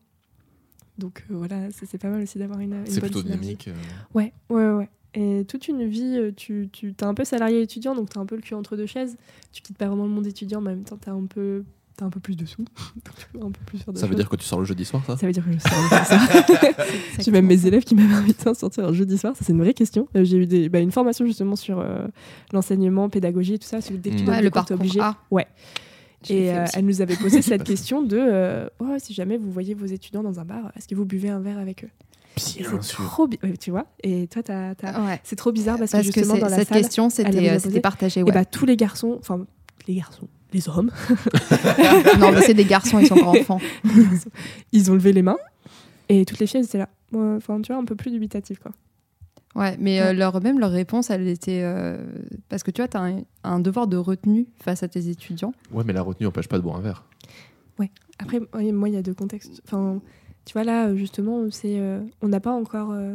S2: Donc, euh, voilà, c'est c'est pas mal aussi d'avoir une, une
S1: C'est
S2: bonne
S1: plutôt
S2: synergie.
S1: dynamique. euh.
S2: Ouais, ouais, ouais. Et toute une vie, euh, tu, tu es un peu salarié étudiant, donc tu as un peu le cul entre deux chaises. Tu quittes pas vraiment le monde étudiant, mais en même temps, tu as un peu, t'as un peu plus de sous. [laughs] Un peu plus
S1: Ça veut
S2: choses.
S1: dire que tu sors le jeudi soir, ça?
S2: Ça veut dire que je sors le soir. [laughs] [laughs] J'ai même mes élèves qui m'avaient invité à sortir un jeudi soir. Ça, c'est une vraie question. Euh, J'ai eu des, bah, une formation justement sur euh, l'enseignement, pédagogie et tout ça. Parce que dès que tu
S1: Mm.
S2: donnes
S3: Ouais,
S2: des
S3: le parcours
S2: obligé. Ouais. Et euh, elle nous avait posé cette question de euh, Oh, si jamais vous voyez vos étudiants dans un bar, est-ce que vous buvez un verre avec eux?
S1: Bien
S2: C'est
S1: sûr.
S2: trop bi- ouais, Tu vois Et toi, t'as- t'as-
S3: Ouais.
S2: c'est trop bizarre parce,
S3: Parce
S2: que justement dans la
S3: cette
S2: salle,
S3: question,
S2: elle
S3: c'était euh, c'était partagé.
S2: et
S3: Ouais.
S2: bah, tous les garçons, enfin les garçons, les hommes, [laughs]
S3: non, mais c'est des garçons, ils sont encore enfants. [laughs]
S2: ils ont levé les mains et toutes les filles elles étaient là. Ouais, Enfin, tu vois, un peu plus dubitatif quoi.
S3: Ouais, mais
S2: Ouais.
S3: euh, leur, même leur réponse, elle était. euh, parce que tu vois, tu as un, un devoir de retenue face à tes étudiants.
S1: Ouais, mais la retenue n'empêche pas de boire un verre.
S2: Après, oui, moi, il y a deux contextes. Enfin, tu vois, là, justement, c'est, euh, on n'a pas encore. euh,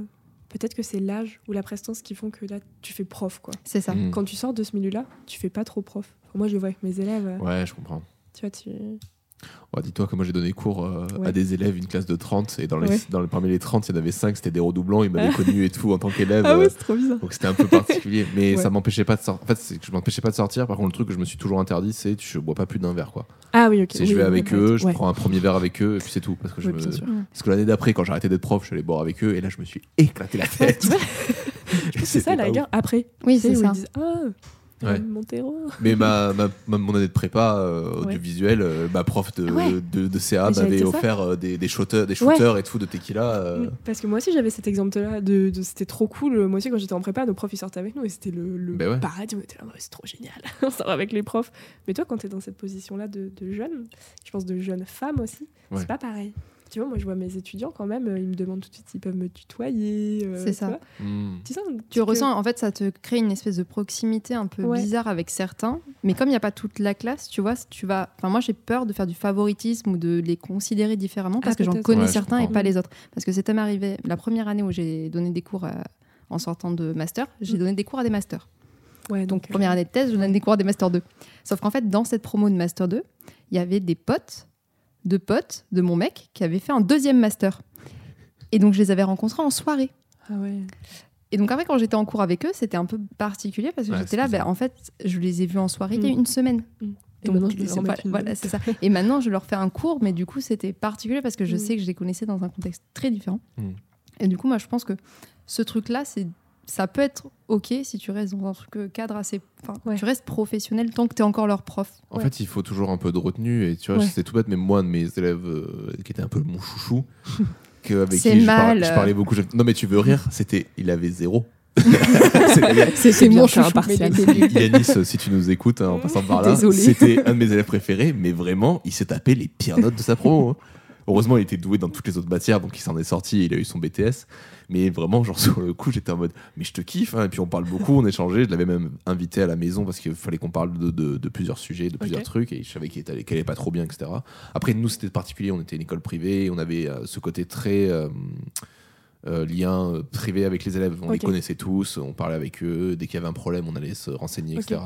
S2: Peut-être que c'est l'âge ou la prestance qui font que là, tu fais prof, quoi.
S3: C'est ça.
S1: Mm.
S2: Quand tu sors de ce milieu-là, tu fais pas trop prof. Enfin, moi, je le vois avec mes élèves. euh,
S1: Ouais, je comprends.
S2: Tu vois, tu.
S1: Ouais, Dis-toi que moi j'ai donné cours euh,
S2: Ouais.
S1: à des élèves, une classe de 30, et dans les,
S2: Ouais.
S1: dans les- parmi les 30, il y en avait 5, c'était des redoublants, ils m'avaient connu et tout en tant qu'élève. [laughs]
S2: Ah
S1: euh,
S2: ouais, c'est trop bizarre.
S1: donc c'était un peu particulier, [laughs] mais
S2: Ouais.
S1: ça m'empêchait pas de sortir. En fait, je m'empêchais pas de sortir. Par contre, le truc que je me suis toujours interdit, c'est je bois pas plus d'un verre, quoi.
S2: Ah oui, ok. Oui,
S1: je vais
S2: oui,
S1: avec
S2: oui,
S1: eux, je prends un premier verre avec eux, et puis c'est tout. Parce que, je me- parce que l'année d'après, quand j'ai arrêté d'être prof, je suis allé boire avec eux, et là je me suis éclaté la [laughs] tête.
S2: tu vois, Je pense que c'est ça, la guerre. Après,
S3: Oui, c'est ça.
S2: Ils disent Ah,
S1: Ouais.
S2: Montero.
S1: Mais ma, ma, ma- mon année de prépa euh, audiovisuel, euh, ma prof de,
S2: Ouais.
S1: de, de CA m'avait offert euh, des, des shooters, des
S2: Ouais.
S1: shooters et tout de tequila. euh,
S2: Parce que moi aussi j'avais cet exemple-là, de, de- c'était trop cool. Moi aussi quand j'étais en prépa, nos profs ils sortaient avec nous et c'était le, le
S1: Ben
S2: paradis. On était là, c'est trop génial, [laughs] on sort avec les profs. Mais toi quand tu es dans cette position-là de, de jeune, je pense de jeune femme aussi, c'est pas pareil. Tu vois, moi je vois mes étudiants quand même, euh, ils me demandent tout de suite s'ils peuvent me tutoyer. euh,
S3: C'est ça.
S1: hmm.
S2: Tu, sens
S3: Tu ressens, en fait, ça te crée une espèce de proximité un peu
S2: Ouais.
S3: bizarre avec certains. Mais comme il n'y a pas toute la classe, tu vois, tu vas. Enfin, moi, j'ai peur de faire du favoritisme ou de les considérer différemment parce
S2: Ah,
S3: que j'en connais
S1: Ouais, je
S3: certains et pas les autres. Parce que c'était m'arrivé la première année où j'ai donné des cours à- en sortant de master, j'ai
S2: Mm.
S3: donné des cours à des masters.
S2: Ouais,
S3: Donc,
S2: donc, euh,
S3: première année de thèse, je donne des cours à des Master 2. Sauf qu'en fait, dans cette promo de Master 2, il y avait des potes, de potes de mon mec qui avaient fait un deuxième Master. Et donc, je les avais rencontrés en soirée.
S2: Ah ouais.
S3: Et donc, après, quand j'étais en cours avec eux, c'était un peu particulier parce que
S1: Ouais,
S3: j'étais là, ben, en fait, je les ai vus en soirée il y a
S2: Mm.
S3: une semaine.
S2: Mm. Et
S3: Donc,
S2: je les
S3: pas- voilà, ça. Et maintenant, je leur fais un cours, mais du coup, c'était particulier parce que je
S2: Mm.
S3: sais que je les connaissais dans un contexte très différent. Et du coup, moi, je pense que ce truc-là, c'est ça peut être ok si tu restes dans un truc euh, cadre assez. Enfin,
S2: Ouais.
S3: tu restes professionnel tant que tu es encore leur prof.
S1: En
S2: Ouais.
S1: fait, il faut toujours un peu de retenue. Et tu vois,
S2: Ouais.
S1: c'est tout bête, mais moi, un de mes élèves euh, qui était un peu mon chouchou, [laughs] que, avec qui je, par- je parlais beaucoup. je- Non, mais tu veux rire C'était, il avait zéro. [laughs]
S3: C'est
S2: bien,
S3: mon
S2: c'est
S3: chouchou. [laughs]
S1: Yanis, euh, si tu nous écoutes hein, en passant par là, c'était un de mes élèves préférés, mais vraiment, il s'est tapé les pires notes de sa promo. hein. Heureusement, il était doué dans toutes les autres matières, donc il s'en est sorti et il a eu son BTS. Mais vraiment, genre [laughs] sur le coup, j'étais en mode, mais je te kiffe. hein. Et puis on parle beaucoup, on échangeait. Je l'avais même invité à la maison parce qu'il fallait qu'on parle de, de- de plusieurs sujets, de plusieurs trucs. Et je savais qu'elle allait pas trop bien, etc. Après, nous, c'était particulier. On était une école privée. On avait euh, ce côté très euh, euh, lien euh, privé avec les élèves. On les connaissait tous, on parlait avec eux. Dès qu'il y avait un problème, on allait se renseigner, etc.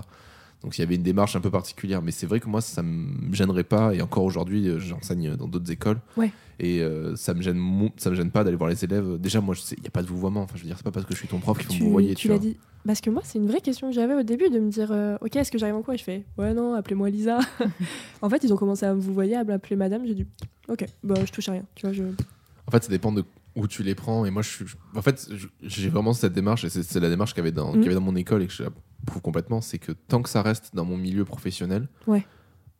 S1: Donc il y avait une démarche un peu particulière. Mais c'est vrai que moi, ça me gênerait pas. Et encore aujourd'hui, euh, j'enseigne dans d'autres écoles.
S2: Ouais.
S1: Et euh, ça me gêne, ça me gêne pas d'aller voir les élèves. Déjà, moi, il n'y a pas de vouvoiement. Enfin, je veux dire, c'est pas parce que je suis ton prof qu'il faut me vouvoyer.
S2: tu
S1: Tu,
S2: l'as dit. Parce que moi, c'est une vraie question que j'avais au début de me dire euh, Ok, est-ce que j'arrive en cours? Et je fais Ouais, non, appelez-moi Lisa. [laughs] [laughs] en fait, ils ont commencé à me vouvoyer, à m'appeler madame. J'ai dit Ok, bah, je touche à rien. Tu vois, je...
S1: En fait, ça dépend de où tu les prends. Et moi, je suis. En fait, j'ai vraiment cette démarche, et c'est la démarche qu'il y avait dans,
S2: Mm.
S1: y avait dans mon école et que je l'approuve complètement. C'est que tant que ça reste dans mon milieu professionnel,
S2: Ouais.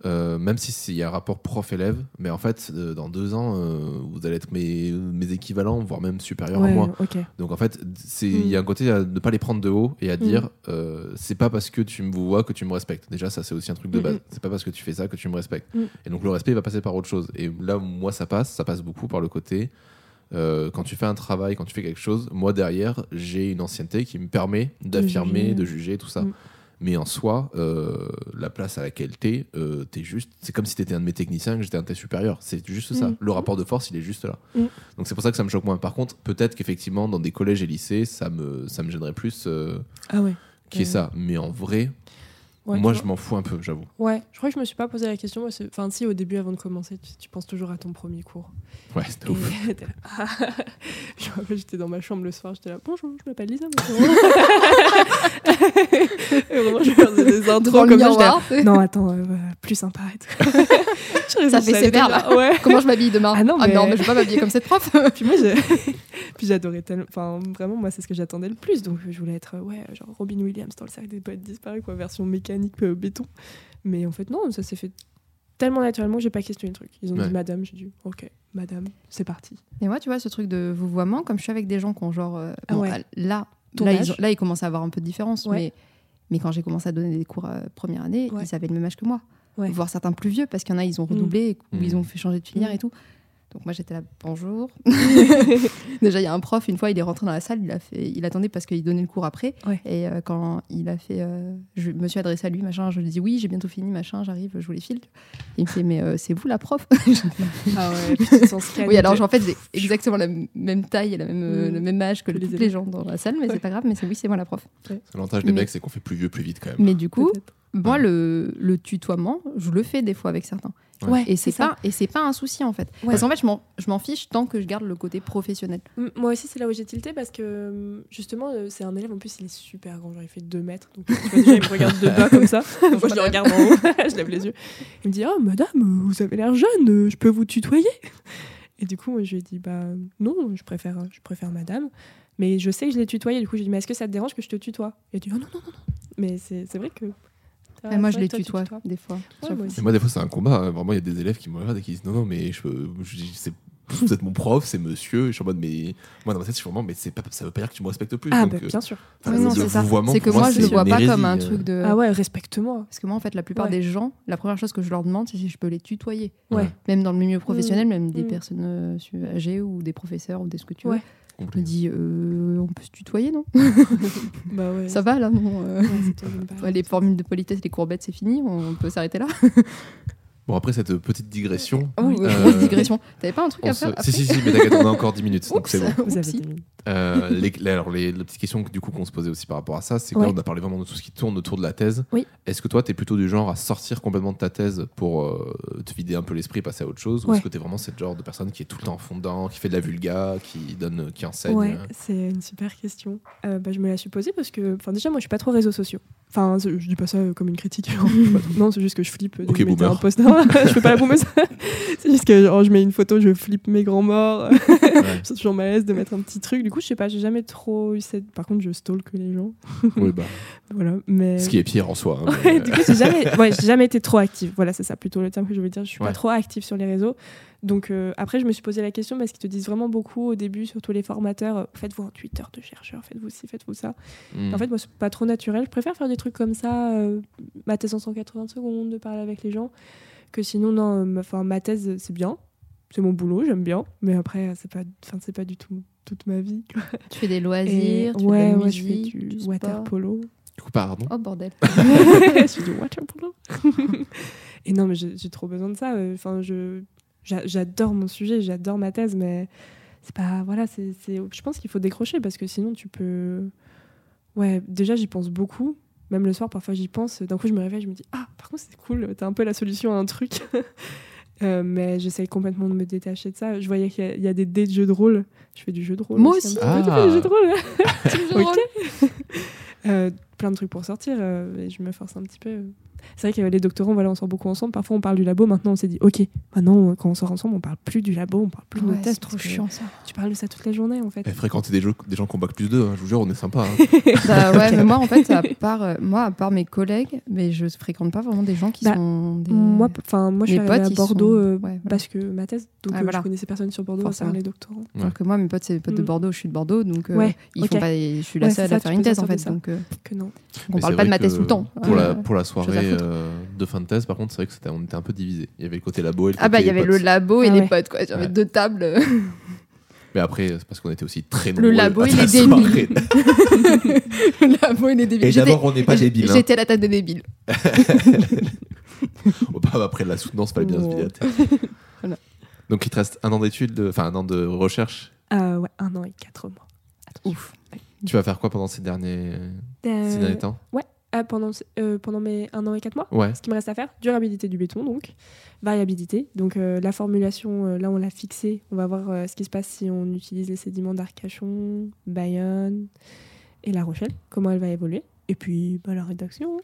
S1: euh, même si c'est- il y a un rapport prof-élève, mais en fait, euh, dans deux ans, euh, vous allez être mes, mes équivalents, voire même supérieurs à moi. Donc en fait, c'est
S2: Mm.
S1: il y a un côté à ne pas les prendre de haut et à
S2: Mm.
S1: dire euh, c'est pas parce que tu me vois que tu me respectes. Déjà ça c'est aussi un truc de
S2: Mm,
S1: base.
S2: mm.
S1: C'est pas parce que tu fais ça que tu me respectes. Et donc le respect il va passer par autre chose. Et là moi ça passe, ça passe beaucoup par le côté euh, quand tu fais un travail, quand tu fais quelque chose, moi derrière j'ai une ancienneté qui me permet d'affirmer, de juger tout ça.
S2: Mm.
S1: Mais en soi, euh, la place à laquelle t'es, euh, t'es juste. C'est comme si t'étais un de mes techniciens et que j'étais un de tes supérieurs. C'est juste ça.
S2: Mm.
S1: Le rapport de force, il est juste là.
S2: Mm.
S1: Donc c'est pour ça que ça me choque moins. Par contre, peut-être qu'effectivement, dans des collèges et lycées, ça me, ça me gênerait plus euh,
S2: Ah ouais.
S1: ait
S2: Ouais.
S1: ça. Mais en vrai,
S2: Ouais,
S1: moi, je m'en fous un peu, j'avoue.
S2: Ouais, je crois que je me suis pas posé la question. moi, Enfin, si, au début, avant de commencer, tu, tu penses toujours à ton premier cours.
S1: Ouais, c'était ouf.
S2: Ah. [laughs] Je me rappelle, j'étais dans ma chambre le soir, j'étais là, bonjour, je m'appelle Lisa. bonjour. [laughs] et vraiment, je faisais des intros comme ça. Non, attends, euh, plus sympa et tout. [laughs]
S3: Ça fait sévère, là.
S2: Ouais.
S3: Comment je m'habille demain
S2: Ah non, mais-
S3: mais je vais pas m'habiller comme cette prof. [laughs]
S2: Puis moi, [laughs] puis j'adorais tellement. Enfin, vraiment, moi, c'est ce que j'attendais le plus. Donc, je voulais être, euh, ouais, genre Robin Williams dans le cercle des poètes disparus, quoi, version mécanique euh, béton. Mais en fait, non, ça s'est fait tellement naturellement que j'ai pas questionné le truc. Ils ont
S1: Ouais.
S2: dit madame, j'ai dit, ok, madame, c'est parti.
S3: Et moi, tu vois, ce truc de vouvoiement, comme je suis avec des gens qui ont genre. euh,
S2: Ah
S3: bon,
S2: ouais.
S3: Là, là, ils ont- là, ils commencent à avoir un peu de différence.
S2: Ouais.
S3: Mais, mais quand j'ai commencé à donner des cours euh, première année,
S2: Ouais.
S3: ils avaient le même âge que moi.
S2: Ouais.
S3: Voire certains plus vieux, parce qu'il y en a, ils ont redoublé ou
S1: Mm.
S3: ils ont fait changer de filière
S2: Mm.
S3: et tout. Donc moi, j'étais là, bonjour. [laughs] Déjà, il y a un prof, une fois, il est rentré dans la salle, il, a fait, il attendait parce qu'il donnait le cours après.
S2: Ouais.
S3: Et euh, quand il a fait. euh, je me suis adressée à lui, machin, je lui dis oui, j'ai bientôt fini, machin, j'arrive, je vous les file. Il me fait, mais euh, c'est vous la prof? [laughs]
S2: Ah ouais,
S3: Oui, alors en fait, j'ai exactement la même taille et la même, euh,
S2: Mm.
S3: le même âge que,
S2: les
S3: toutes
S2: élèves.
S3: les gens dans la salle, mais
S2: Ouais.
S3: c'est pas grave, mais c'est oui, c'est moi la prof.
S1: L'avantage des
S3: Mais-
S1: mecs, c'est qu'on fait plus vieux plus vite quand même.
S3: Mais du coup, moi, le, le tutoiement, je le fais des fois avec certains.
S1: Ouais.
S3: Et c'est
S2: ça.
S3: pas, et c'est pas un souci en fait.
S2: Ouais.
S3: Parce qu'en fait, je m'en- je m'en fiche tant que je garde le côté professionnel.
S2: M- Moi aussi, c'est là où j'ai tilté parce que hum, justement, euh, c'est un élève en plus, il est super grand, genre il fait 2 mètres. Donc, tu vois, déjà, il me regarde de bas comme ça. [laughs] Moi, je le regarde en haut, [laughs] je lève les yeux. Il me dit Oh, madame, vous avez l'air jeune, euh, je peux vous tutoyer? Et du coup, moi, je lui ai dit Bah non, je préfère, je préfère madame. Mais je sais que je l'ai tutoyé. Du coup, j'ai dit Mais est-ce que ça te dérange que je te tutoie? Et il a dit Oh non, non, non, non. Mais c'est c'est vrai que. Ah,
S3: moi, je les tutoie des fois.
S2: Ouais, moi aussi.
S1: Et moi, des fois, c'est un combat. hein. Vraiment, il y a des élèves qui me regardent et qui disent non, non, mais je vous êtes mon prof, c'est monsieur. Et je suis en mode, mais moi, dans ma tête, je suis vraiment, mais c'est pas, ça veut pas dire que tu me respectes plus.
S2: Ah,
S1: Donc,
S2: bah,
S1: euh,
S2: bien sûr.
S3: Oui, non, c'est ça. C'est que moi, je le vois pas
S1: hérésie,
S3: comme un truc de.
S2: Ah ouais, respecte-moi.
S3: Parce que moi, en fait, la plupart
S2: Ouais.
S3: des gens, la première chose que je leur demande, c'est si je peux les tutoyer.
S2: Ouais.
S3: Même dans le milieu professionnel, même des
S2: Mm.
S3: personnes euh, âgées ou des professeurs ou des ce que tu
S2: Ouais.
S3: Veux. Je me dis, euh, on peut se tutoyer, non [laughs] [laughs]
S2: Bah ouais.
S3: Ça va là, non euh, [laughs] Les formules de politesse, les courbettes, c'est fini, on peut s'arrêter là.
S1: Bon, après cette petite digression.
S3: Oh,
S1: Euh, [laughs]
S3: grosse digression. T'avais pas un truc à
S1: se-
S3: faire
S1: Si,
S3: après
S1: si, si, mais t'inquiète, on a encore 10 minutes, donc c'est bon.
S2: Vous avez.
S1: Euh, les, les- alors, les, la petite question que, du coup qu'on se posait aussi par rapport à ça, c'est que
S2: Ouais.
S1: là, on a parlé vraiment de tout ce qui tourne autour de la thèse.
S2: Oui.
S1: Est-ce que toi, tu es plutôt du genre à sortir complètement de ta thèse pour euh, te vider un peu l'esprit, passer à autre chose Ou est-ce que tu es vraiment cette genre de personne qui est tout le temps en fond dedans, qui fait de la vulga, qui, donne, qui enseigne
S2: Ouais,
S1: euh,
S2: c'est une super question. Euh, bah, je me la suis posée parce que, enfin, déjà, moi, je suis pas trop réseaux sociaux. Enfin, je dis pas ça euh, comme une critique. [laughs] non, c'est juste que je flippe. dès
S1: Ok,
S2: que vous mettez
S1: boomer.
S2: un post. [laughs] Je fais pas la boumeuse. [laughs] c'est juste que genre, je mets une photo, je flippe mes grands morts.
S1: ouais.
S2: c'est toujours malaise de mettre un petit truc. Du coup, je sais pas, j'ai jamais trop eu cette. Par contre, je stalk les gens.
S1: Oui, bah,
S2: Voilà, mais.
S1: Ce qui est pire en soi. hein, mais, euh,
S2: du coup, j'ai jamais, ouais, jamais été trop active. Voilà, c'est ça plutôt le terme que je veux dire. Je suis
S1: Ouais.
S2: pas trop active sur les réseaux. Donc euh, après, je me suis posé la question parce qu'ils te disent vraiment beaucoup au début, surtout les formateurs, euh, faites-vous 8 heures de chercheur, faites-vous ci, faites-vous ça.
S1: Mm.
S2: En fait, moi, c'est pas trop naturel. Je préfère faire des trucs comme ça, euh, ma thèse en 180 secondes, de parler avec les gens, que sinon, non, euh, ma, thèse, c'est bien. C'est mon boulot, j'aime bien. Mais après, c'est pas, enfin, c'est pas du tout toute ma vie. quoi.
S3: Tu fais des
S2: Et
S3: loisirs, tu
S2: ouais,
S3: fais de la
S2: ouais, je fais
S3: musique,
S2: du,
S3: du
S2: water polo.
S1: Du coup, pardon.
S3: Oh bordel. [laughs] [laughs]
S2: je fais du water polo. [laughs] Et non, mais j'ai j'ai trop besoin de ça. Enfin, je, j'adore mon sujet, j'adore ma thèse, mais c'est pas, voilà, c'est, c'est- je pense qu'il faut décrocher parce que sinon tu peux, ouais, déjà j'y pense beaucoup. Même le soir, parfois j'y pense. D'un coup, je me réveille, je me dis ah, par contre c'est cool, t'as un peu la solution à un truc. [laughs] Euh, mais j'essaye complètement de me détacher de ça. Je voyais qu'il y a- il y, a des dés de jeux de rôle. Je fais du jeu de rôle.
S3: Moi aussi.
S2: peu. Tu
S1: Ah.
S2: fais du jeu de rôle? [laughs]
S3: Jeu de. [laughs]
S2: Euh, plein de trucs pour sortir euh, et je me force un petit peu. C'est vrai que les doctorants, voilà, on sort beaucoup ensemble. Parfois, on parle du labo. Maintenant, on s'est dit, ok, maintenant, euh, quand on sort ensemble, on parle plus du labo, on parle plus de
S3: Ouais,
S2: nos
S3: c'est
S2: tests.
S3: trop chiant ça.
S2: Tu parles de ça toute la journée, en fait.
S1: Fréquenter des, jeux, des gens qui ont bac plus 2, je vous jure, on est sympa. hein. [laughs]
S3: Bah ouais, mais moi en fait, à part, euh, moi, à part mes collègues, mais je fréquente pas vraiment des gens qui
S2: Bah,
S3: sont des...
S2: Moi, enfin, moi, je suis
S3: potes,
S2: à Bordeaux
S3: sont-
S2: euh,
S3: ouais, voilà.
S2: parce que ma thèse. Donc,
S3: Ah,
S2: euh,
S3: voilà.
S2: je connaissais personne sur Bordeaux part les doctorants.
S1: Ouais.
S3: Alors que moi, mes potes, c'est des potes de
S2: Mm.
S3: Bordeaux, je suis de Bordeaux, donc euh,
S2: Ouais,
S3: ils font pas, je suis la seule
S2: ça,
S3: à faire une thèse en fait,
S2: de ça.
S3: donc
S2: Que non.
S3: on parle pas de ma thèse tout le temps.
S1: Pour, la, pour la
S3: à
S1: soirée. Euh, de fin de thèse, par contre, c'est vrai que c'était, on était un peu divisé. Il y avait le côté labo et le
S3: Ah bah il y avait
S1: potes.
S3: le labo et
S2: Ah
S3: les
S2: ouais.
S3: potes quoi, j'avais
S1: Ouais.
S3: deux tables. [laughs]
S1: Mais après, c'est parce qu'on était aussi très nombreux.
S3: Le labo
S1: à
S3: les
S1: soirée.
S3: débiles. [laughs] [laughs] le labo et les débiles.
S1: Et d'abord, on n'est pas débiles. hein.
S3: J'étais à la table des débiles.
S1: Oh, bah, après la soutenance, fallait bien se tête.
S3: Voilà.
S1: Donc il te reste un an d'études, de- enfin un an de recherche.
S2: Euh, ouais, un an et quatre mois.
S3: Ouf.
S1: Tu vas faire quoi pendant ces derniers, ces
S2: Euh,
S1: derniers temps?
S2: Ah, pendant, euh, pendant mes un an et quatre mois
S1: Ouais.
S2: Ce qui me reste à faire, durabilité du béton, donc variabilité. Donc euh, la formulation, euh, là on l'a fixée. On va voir ce qui se passe si on utilise les sédiments d'Arcachon, Bayonne et La Rochelle, comment elle va évoluer. Et puis bah, la rédaction,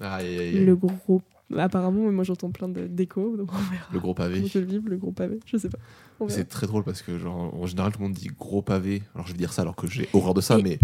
S1: Aïe, aïe, aïe.
S2: le gros. Apparemment, moi j'entends plein de- d'échos, donc on verra.
S1: Le gros pavé.
S2: Je le vive, le gros pavé, je sais pas.
S1: C'est très drôle parce que, genre, en général, tout le monde dit gros pavé. Alors, je vais dire ça alors que j'ai horreur de ça,
S2: Et-
S1: mais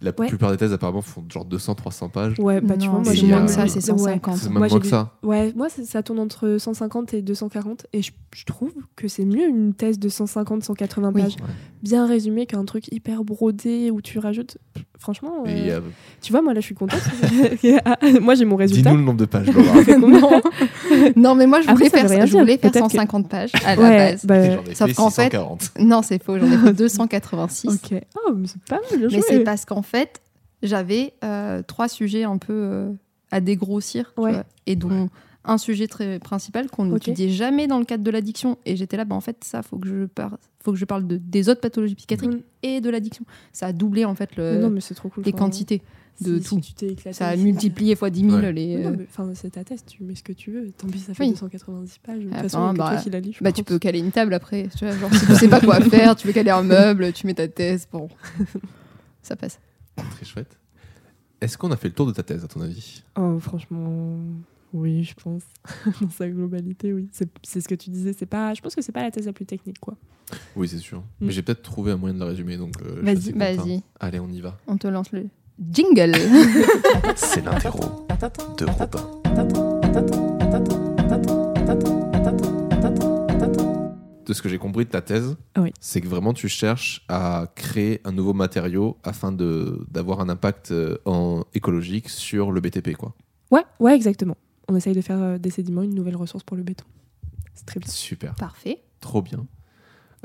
S1: la
S2: Ouais.
S1: plupart des thèses, apparemment, font genre 200-300 pages.
S2: Ouais, bah tu
S3: Non,
S2: vois, moi j'ai
S1: moins
S2: même-
S1: que ça,
S3: c'est
S2: Ouais.
S3: 150.
S1: C'est
S2: Moi,
S1: même moins que ça.
S2: Ouais, moi ça, ça tourne entre 150 et 240 et je, je trouve que c'est mieux une thèse de 150-180
S3: Oui.
S2: pages,
S1: Ouais.
S2: bien résumée qu'un truc hyper brodé où tu rajoutes. Franchement, euh,
S1: euh,
S2: tu vois, moi là je suis contente. [laughs] Ah, moi j'ai mon résultat.
S1: Dis-nous le nombre de pages, Laura. [laughs]
S3: Non mais moi je
S2: Après,
S3: voulais
S2: ça
S3: faire je
S2: dire.
S3: voulais faire
S2: Peut-être que-
S3: 150 pages à la base.
S2: bah,
S1: J'en ai
S3: sauf
S1: fait
S3: qu'en fait-
S1: 640.
S3: Non, c'est faux, j'en ai fait [laughs] 286.
S2: ok. Oh, mais c'est pas mal,
S3: Mais c'est parce qu'en fait, j'avais euh, trois sujets un peu euh, à dégrossir. tu
S2: Ouais.
S3: vois, et dont un sujet très principal qu'on n'étudiait jamais dans le cadre de l'addiction. Et j'étais là, bah, en fait, ça, faut que je parle, faut que je parle de, des autres pathologies psychiatriques et de l'addiction. Ça a doublé en fait le-
S2: Mais non, mais c'est trop cool.
S3: les
S2: enfin,
S3: quantités de
S2: si-
S3: tout.
S2: si tu t'es éclaté
S3: Ça a multiplié fois 10 000
S1: Ouais.
S3: les. Euh,
S2: mais, Enfin, c'est ta thèse, tu mets ce que tu veux. Tant pis, ça fait
S3: Oui.
S2: 290 pages. De toute
S3: Enfin,
S2: façon,
S3: bah,
S2: toi qui la lis. je
S3: Bah, tu peux caler une table après. Tu vois, genre, si tu sais pas quoi faire, tu veux caler un meuble, tu mets ta thèse. Bon, [laughs] ça passe.
S1: Très chouette. Est-ce qu'on a fait le tour de ta thèse, à ton avis?
S2: Oh, franchement, oui, je pense. [laughs] Dans sa globalité, oui. C'est c'est ce que tu disais. C'est pas. Je pense que c'est pas la thèse la plus technique, quoi.
S1: Oui, c'est sûr.
S2: Mm.
S1: Mais j'ai peut-être trouvé un moyen de la résumer, donc euh,
S2: Vas-y.
S3: Vas-y,
S1: Allez, on y va.
S3: on te lance le jingle. [laughs]
S1: C'est l'interro de Robin. De ce que j'ai compris de ta thèse,
S2: Oui.
S1: c'est que vraiment tu cherches à créer un nouveau matériau afin de d'avoir un impact euh, en écologique sur le BTP, quoi.
S2: Ouais, ouais, exactement. On essaye de faire euh, des sédiments une nouvelle ressource pour le béton. C'est très bien.
S1: Super,
S3: Parfait.
S1: trop bien.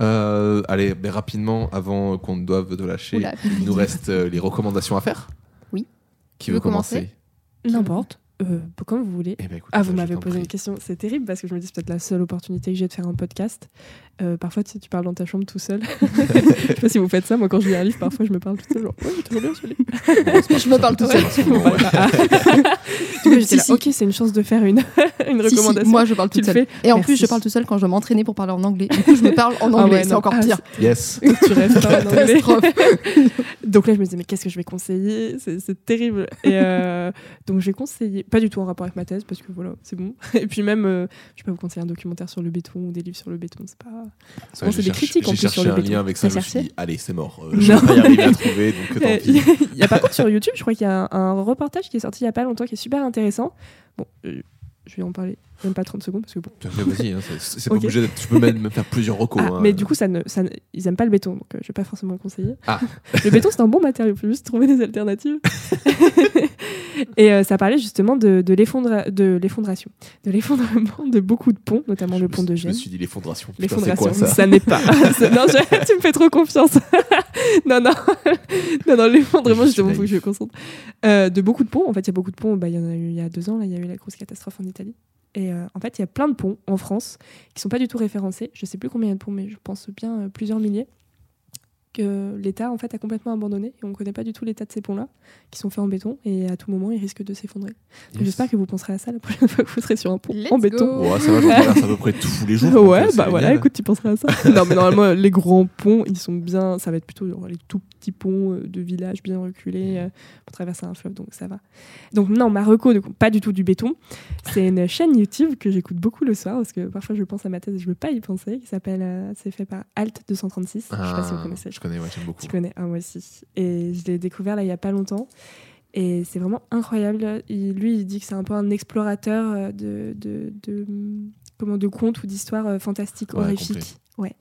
S1: Euh, allez, mais rapidement, avant qu'on ne doive de lâcher,
S3: Oula,
S1: il nous reste les recommandations à faire.
S3: Oui.
S1: Qui veut
S3: commencer?
S2: N'importe. Euh, comme vous voulez.
S1: Eh ben, écoute,
S2: Ah, vous m'avez posé une question. C'est terrible parce que je me dis c'est peut-être la seule opportunité que j'ai de faire un podcast. Euh, parfois, tu, sais, tu parles dans ta chambre tout seul. [laughs] je sais pas si vous faites ça. Moi, quand je lis un livre, parfois, je me parle tout seul. Genre, ouais, toujours bien ce livre.
S3: Je me parle tout seul. [laughs]
S2: Du coup, j'étais
S3: Si,
S2: là,
S3: si.
S2: ok, c'est une chance de faire une, [laughs] une
S3: Si, si,
S2: recommandation.
S3: moi, je parle seule.
S2: fais.
S3: Et en
S2: Merci.
S3: plus, je parle tout seul quand je m'entraînais pour parler en anglais. Du coup, je me parle en
S2: Ah
S3: anglais.
S2: ouais,
S3: c'est encore
S2: Ah,
S3: pire.
S1: Yes.
S2: tu restes pas en anglais. Donc là, je me disais, mais qu'est-ce que je vais conseiller? C'est c'est terrible. Et euh, donc, j'ai conseillé, pas du tout en rapport avec ma thèse, parce que voilà, c'est bon. Et puis même, euh, je pas vous conseiller un documentaire sur le béton ou des livres sur le béton, c'est pas. Souvent, c'est
S1: j'ai
S2: des critiques en
S1: J'ai
S2: plus sur le
S1: un
S2: béton.
S1: lien avec ça, je me suis
S2: cherché
S1: dit, allez, c'est mort. euh, je vais pas y arriver à trouver, [laughs] donc tant
S2: Euh,
S1: pis.
S2: Il y a par contre sur YouTube, je crois qu'il y a un, un reportage qui est sorti il y a pas longtemps qui est super intéressant. Bon, euh, je vais en parler même pas 30 secondes parce que bon.
S1: Vas-y, hein, c'est pas [laughs] obligé Tu peux même faire plusieurs recos.
S2: Ah,
S1: hein.
S2: mais du coup, ça ne, ça ne- ils aiment pas le béton, donc euh, je vais pas forcément le conseiller.
S1: Ah. [laughs]
S2: le béton, c'est un bon matériau, il faut juste trouver des alternatives. [laughs] Et euh, ça parlait justement de, de l'effondra- de l'effondration, de l'effondrement de beaucoup de ponts, notamment
S1: Je
S2: le pont de
S1: Je me
S2: Gênes.
S1: suis dit l'effondration.
S2: L'effondration, ça,
S1: ça
S2: n'est pas. C'est- non, je- tu me fais trop confiance. non, non, non, non, l'effondrement, justement, faut que je me concentre. Euh, de beaucoup de ponts. En fait, il y a beaucoup de ponts. Bah, Il y en a eu il y a deux ans, là, il y a eu la grosse catastrophe en Italie. Et euh, en fait, il y a plein de ponts en France qui sont pas du tout référencés. Je sais plus combien il y a de ponts, mais je pense bien euh, plusieurs milliers que l'État en fait a complètement abandonné et on ne connaît pas du tout l'état de ces ponts-là qui sont faits en béton et à tout moment ils risquent de s'effondrer.
S1: Yes.
S2: J'espère que vous penserez à ça la prochaine [laughs] fois que vous serez sur un pont
S3: Let's
S2: en béton.
S3: go.
S1: Ouais, ça va, traverse à peu près tous les jours.
S2: Ouais,
S1: euh,
S2: bah voilà,
S1: génial.
S2: écoute, tu penserais à ça. [laughs] non, mais normalement, les grands ponts, ils sont bien. Ça va être plutôt genre, les tout petits ponts euh, de villages bien reculés euh, pour traverser un fleuve, donc ça va. Donc, non, Marocco, coup, pas du tout du béton. C'est une chaîne YouTube que j'écoute beaucoup le soir parce que parfois je pense à ma thèse et je veux pas y penser. Qui s'appelle. euh, c'est fait par Alt 236. Je sais pas si vous
S1: Ah,
S2: connaissez.
S1: Je connais, ouais, j'aime beaucoup.
S2: Tu connais, ah, moi aussi. Et je l'ai découvert là il y a pas longtemps. Et c'est vraiment incroyable. Il- lui, il dit que c'est un peu un explorateur euh, de, de, de, comment, de contes ou d'histoires euh, fantastiques,
S1: Ouais,
S2: horrifiques. Ouais.